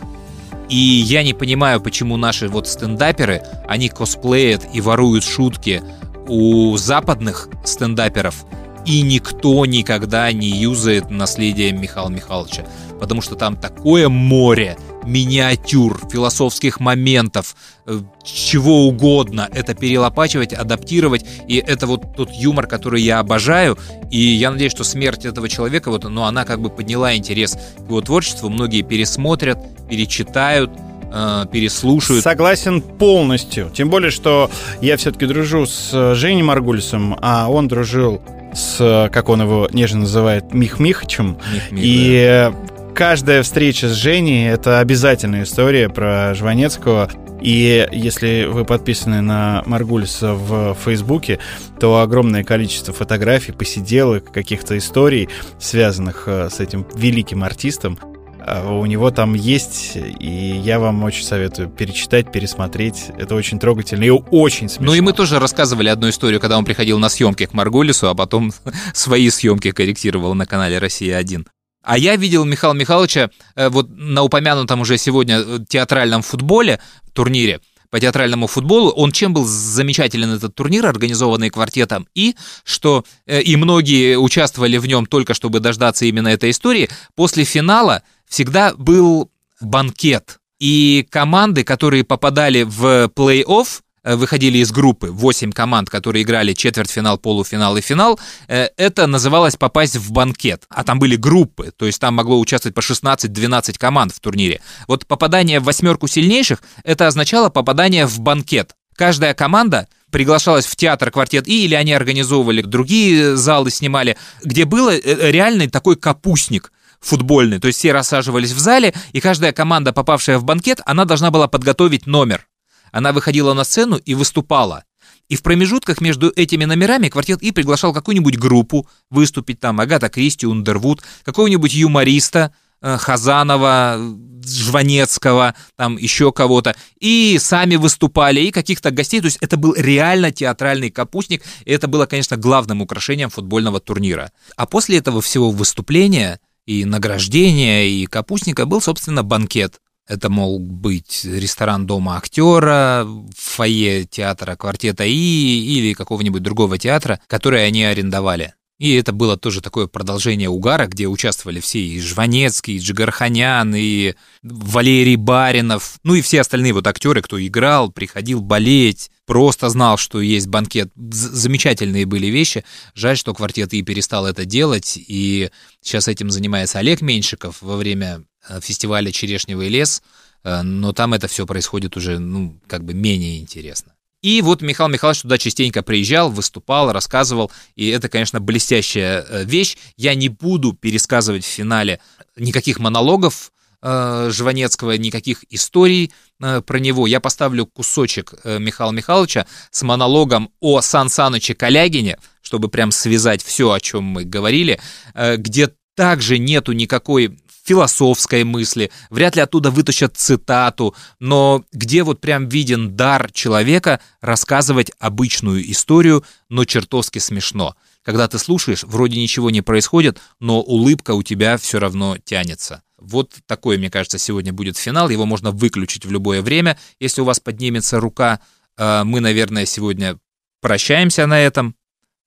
и я не понимаю, почему наши вот стендаперы, они косплеят и воруют шутки у западных стендаперов, и никто никогда не юзает наследие Михаила Михайловича, потому что там такое море миниатюр, философских моментов, э, чего угодно. Это перелопачивать, адаптировать. И это вот тот юмор, который я обожаю. И я надеюсь, что смерть этого человека, вот, ну, она как бы подняла интерес к его творчеству. Многие пересмотрят, перечитают э, переслушают. Согласен полностью. Тем более, что я все-таки дружу с э, Женей Маргульсом, а он дружил с, как он его нежно называет, Мих Михачем. Мих -Мих, и да каждая встреча с Женей — это обязательная история про Жванецкого. И если вы подписаны на Маргульса в Фейсбуке, то огромное количество фотографий, посиделок, каких-то историй, связанных э, с этим великим артистом, э, у него там есть, и я вам очень советую перечитать, пересмотреть. Это очень трогательно и очень смешно. Ну и мы тоже рассказывали одну историю, когда он приходил на съемки к Маргулису, а потом свои съемки корректировал на канале «Россия-1». А я видел Михаила Михайловича э, вот на упомянутом уже сегодня э, театральном футболе, турнире по театральному футболу. Он чем был замечателен этот турнир, организованный квартетом, и что э, и многие участвовали в нем только чтобы дождаться именно этой истории. После финала всегда был банкет. И команды, которые попадали в плей-офф, Э, выходили из группы, 8 команд, которые играли четвертьфинал, полуфинал и финал, э, это называлось попасть в банкет. А там были группы, то есть там могло участвовать по 16-12 команд в турнире. Вот попадание в восьмерку сильнейших, это означало попадание в банкет. Каждая команда приглашалась в театр «Квартет И», или они организовывали другие залы, снимали, где был э, реальный такой капустник футбольный. То есть все рассаживались в зале, и каждая команда, попавшая в банкет, она должна была подготовить номер. Она выходила на сцену и выступала. И в промежутках между этими номерами квартет И приглашал какую-нибудь группу выступить там, Агата Кристи, Ундервуд, какого-нибудь юмориста, э, Хазанова, Жванецкого, там еще кого-то, и сами выступали, и каких-то гостей, то есть это был реально театральный капустник, и это было, конечно, главным украшением футбольного турнира. А после этого всего выступления и награждения, и капустника был, собственно, банкет. Это мог быть ресторан дома актера, фойе театра квартета И или какого-нибудь другого театра, который они арендовали. И это было тоже такое продолжение угара, где участвовали все и Жванецкий, и Джигарханян, и Валерий Баринов, ну и все остальные вот актеры, кто играл, приходил болеть, просто знал, что есть банкет. Замечательные были вещи. Жаль, что квартет И перестал это делать, и сейчас этим занимается Олег Меньшиков во время Э, фестиваля «Черешневый лес», э, но там это все происходит уже, ну, как бы менее интересно. И вот Михаил Михайлович туда частенько приезжал, выступал, рассказывал, и это, конечно, блестящая э, вещь. Я не буду пересказывать в финале никаких монологов э, Жванецкого, никаких историй э, про него. Я поставлю кусочек э, Михаила Михайловича с монологом о Сан Саныче Калягине, чтобы прям связать все, о чем мы говорили, э, где также нету никакой философской мысли, вряд ли оттуда вытащат цитату, но где вот прям виден дар человека рассказывать обычную историю, но чертовски смешно. Когда ты слушаешь, вроде ничего не происходит, но улыбка у тебя все равно тянется. Вот такой, мне кажется, сегодня будет финал. Его можно выключить в любое время, если у вас поднимется рука. А, мы, наверное, сегодня прощаемся на этом.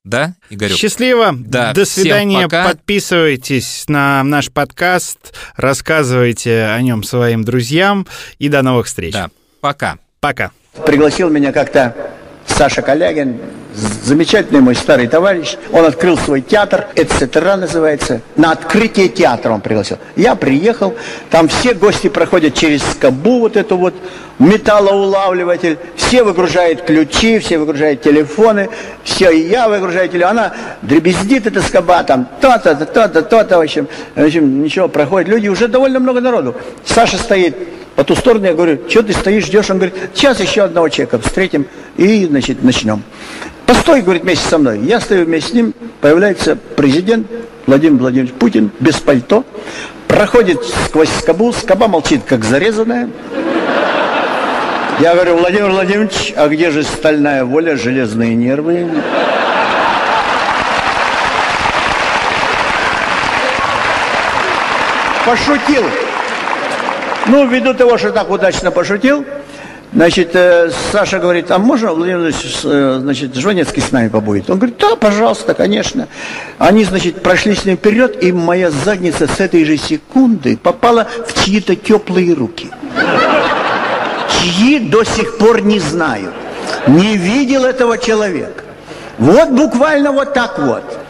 Да, Игорек? Счастливо. Да, До свидания. Пока. Подписывайтесь на наш подкаст, рассказывайте о нем своим друзьям и до новых встреч. Да, пока. Пока. Пригласил меня как-то Саша Калягин замечательный мой старый товарищ. Он открыл свой театр, «Эцетера» называется. На открытие театра он пригласил. Я приехал, там все гости проходят через скобу вот эту вот, металлоулавливатель, все выгружают ключи, все выгружают телефоны, все, и я выгружаю телефон, она дребездит эта скоба, там то-то, то-то, то-то, в общем, в общем, ничего, проходят люди, уже довольно много народу. Саша стоит по ту сторону, я говорю, что ты стоишь, ждешь? Он говорит, сейчас еще одного человека встретим и, значит, начнем. Постой, говорит, вместе со мной. Я стою вместе с ним, появляется президент Владимир Владимирович Путин без пальто, проходит сквозь скобу, скоба молчит, как зарезанная. Я говорю, Владимир Владимирович, а где же стальная воля, железные нервы? Пошутил. Ну, ввиду того, что так удачно пошутил, значит, э, Саша говорит, а можно Владимир Владимирович, э, значит, Жванецкий с нами побудет? Он говорит, да, пожалуйста, конечно. Они, значит, прошли с ним вперед, и моя задница с этой же секунды попала в чьи-то теплые руки. Чьи до сих пор не знаю. Не видел этого человека. Вот буквально вот так вот.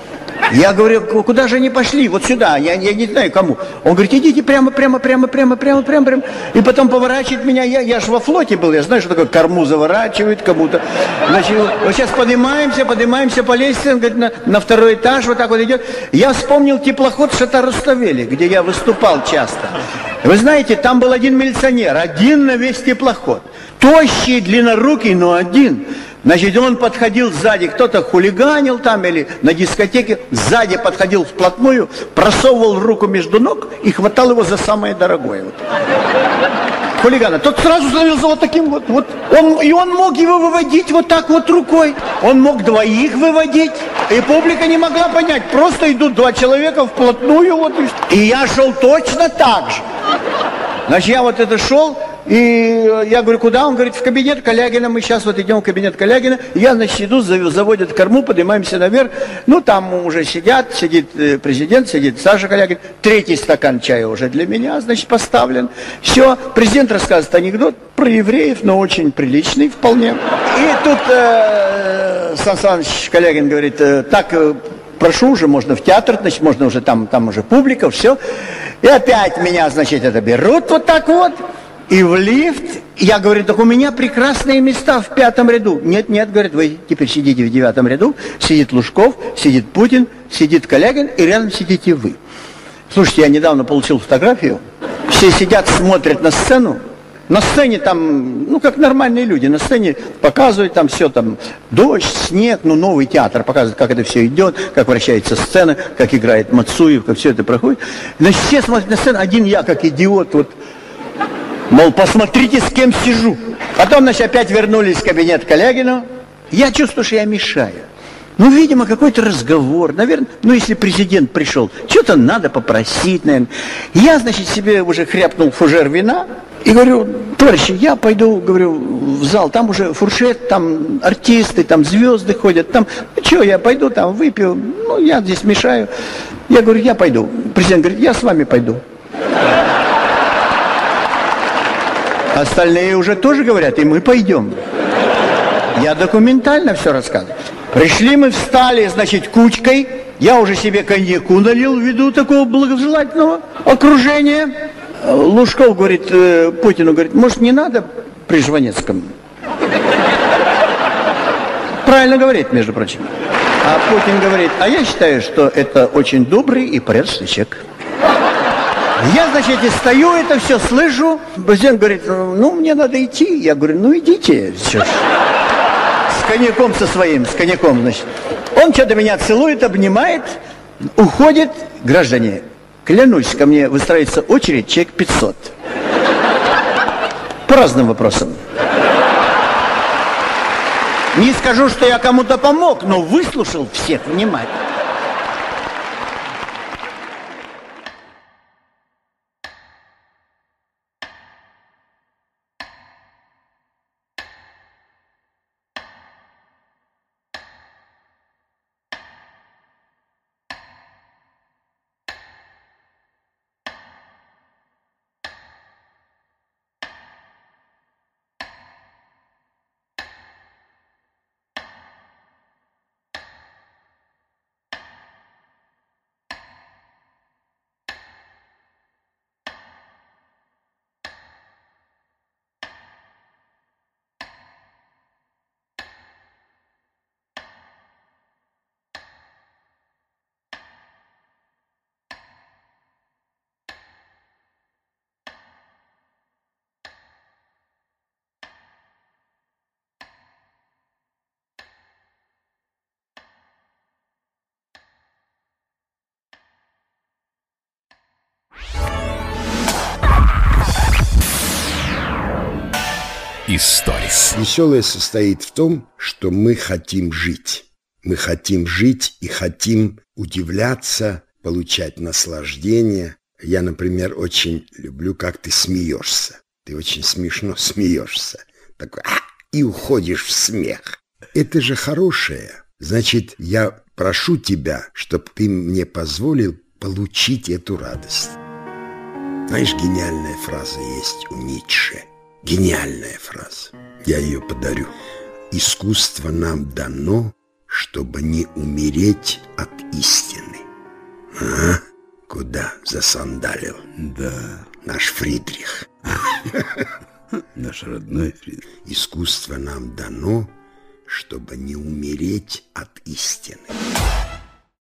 Я говорю, куда же они пошли? Вот сюда, я, я не знаю кому. Он говорит, идите прямо, прямо, прямо, прямо, прямо, прямо, прямо. И потом поворачивает меня, я, я же во флоте был, я знаю, что такое корму заворачивает кому-то. Значит, вот сейчас поднимаемся, поднимаемся по лестнице, он говорит, на, на второй этаж вот так вот идет. Я вспомнил теплоход Шатаруставели, где я выступал часто. Вы знаете, там был один милиционер, один на весь теплоход. Тощий, длиннорукий, но один. Значит, он подходил сзади, кто-то хулиганил там или на дискотеке, сзади подходил вплотную, просовывал руку между ног и хватал его за самое дорогое. Вот. Хулигана. Тот сразу становился вот таким вот. вот. Он, и он мог его выводить вот так вот рукой. Он мог двоих выводить. И публика не могла понять. Просто идут два человека вплотную. Вот, и я шел точно так же. Значит, я вот это шел, и я говорю, куда? Он говорит, в кабинет Калягина. Мы сейчас вот идем в кабинет Калягина. Я, значит, иду, заводят корму, поднимаемся наверх. Ну, там уже сидят, сидит э, президент, сидит Саша Калягин. Третий стакан чая уже для меня, значит, поставлен. Все, президент рассказывает анекдот про евреев, но очень приличный вполне. И тут э, Сан Саныч Калягин говорит, э, так, э, прошу уже, можно в театр, значит, можно уже там, там уже публика, все. И опять меня, значит, это берут вот так вот. И в лифт, я говорю, так у меня прекрасные места в пятом ряду. Нет, нет, говорит, вы теперь сидите в девятом ряду, сидит Лужков, сидит Путин, сидит Калягин, и рядом сидите вы. Слушайте, я недавно получил фотографию, все сидят, смотрят на сцену, на сцене там, ну, как нормальные люди, на сцене показывают там все, там, дождь, снег, ну, новый театр показывает, как это все идет, как вращается сцена, как играет Мацуев, как все это проходит. Значит, все смотрят на сцену, один я, как идиот, вот, Мол, посмотрите, с кем сижу. Потом, значит, опять вернулись в кабинет Калягина. Я чувствую, что я мешаю. Ну, видимо, какой-то разговор. Наверное, ну, если президент пришел, что-то надо попросить, наверное. Я, значит, себе уже хряпнул фужер вина и говорю, товарищи, я пойду, говорю, в зал, там уже фуршет, там артисты, там звезды ходят, там, ну, что, я пойду там выпью, ну, я здесь мешаю. Я говорю, я пойду. Президент говорит, я с вами пойду. Остальные уже тоже говорят, и мы пойдем. Я документально все рассказываю. Пришли мы, встали, значит, кучкой. Я уже себе коньяку налил ввиду такого благожелательного окружения. Лужков говорит э, Путину, говорит, может, не надо при Жванецком? Правильно говорит, между прочим. А Путин говорит, а я считаю, что это очень добрый и порядочный человек. Я, значит, и стою, это все слышу. Президент говорит, ну, мне надо идти. Я говорю, ну, идите. Ж. С коньяком со своим, с коньяком, значит. Он что-то меня целует, обнимает, уходит. Граждане, клянусь, ко мне выстраивается очередь человек 500. По разным вопросам. Не скажу, что я кому-то помог, но выслушал всех внимательно. Историс. Веселое состоит в том, что мы хотим жить. Мы хотим жить и хотим удивляться, получать наслаждение. Я, например, очень люблю, как ты смеешься. Ты очень смешно смеешься. Такой, а, и уходишь в смех. Это же хорошее. Значит, я прошу тебя, чтобы ты мне позволил получить эту радость. Знаешь, гениальная фраза есть у Ницше. Гениальная фраза. Я ее подарю. Искусство нам дано, чтобы не умереть от истины. А? Куда засандалил? Да. Наш Фридрих. Наш родной Фридрих. Искусство нам дано, чтобы не умереть от истины.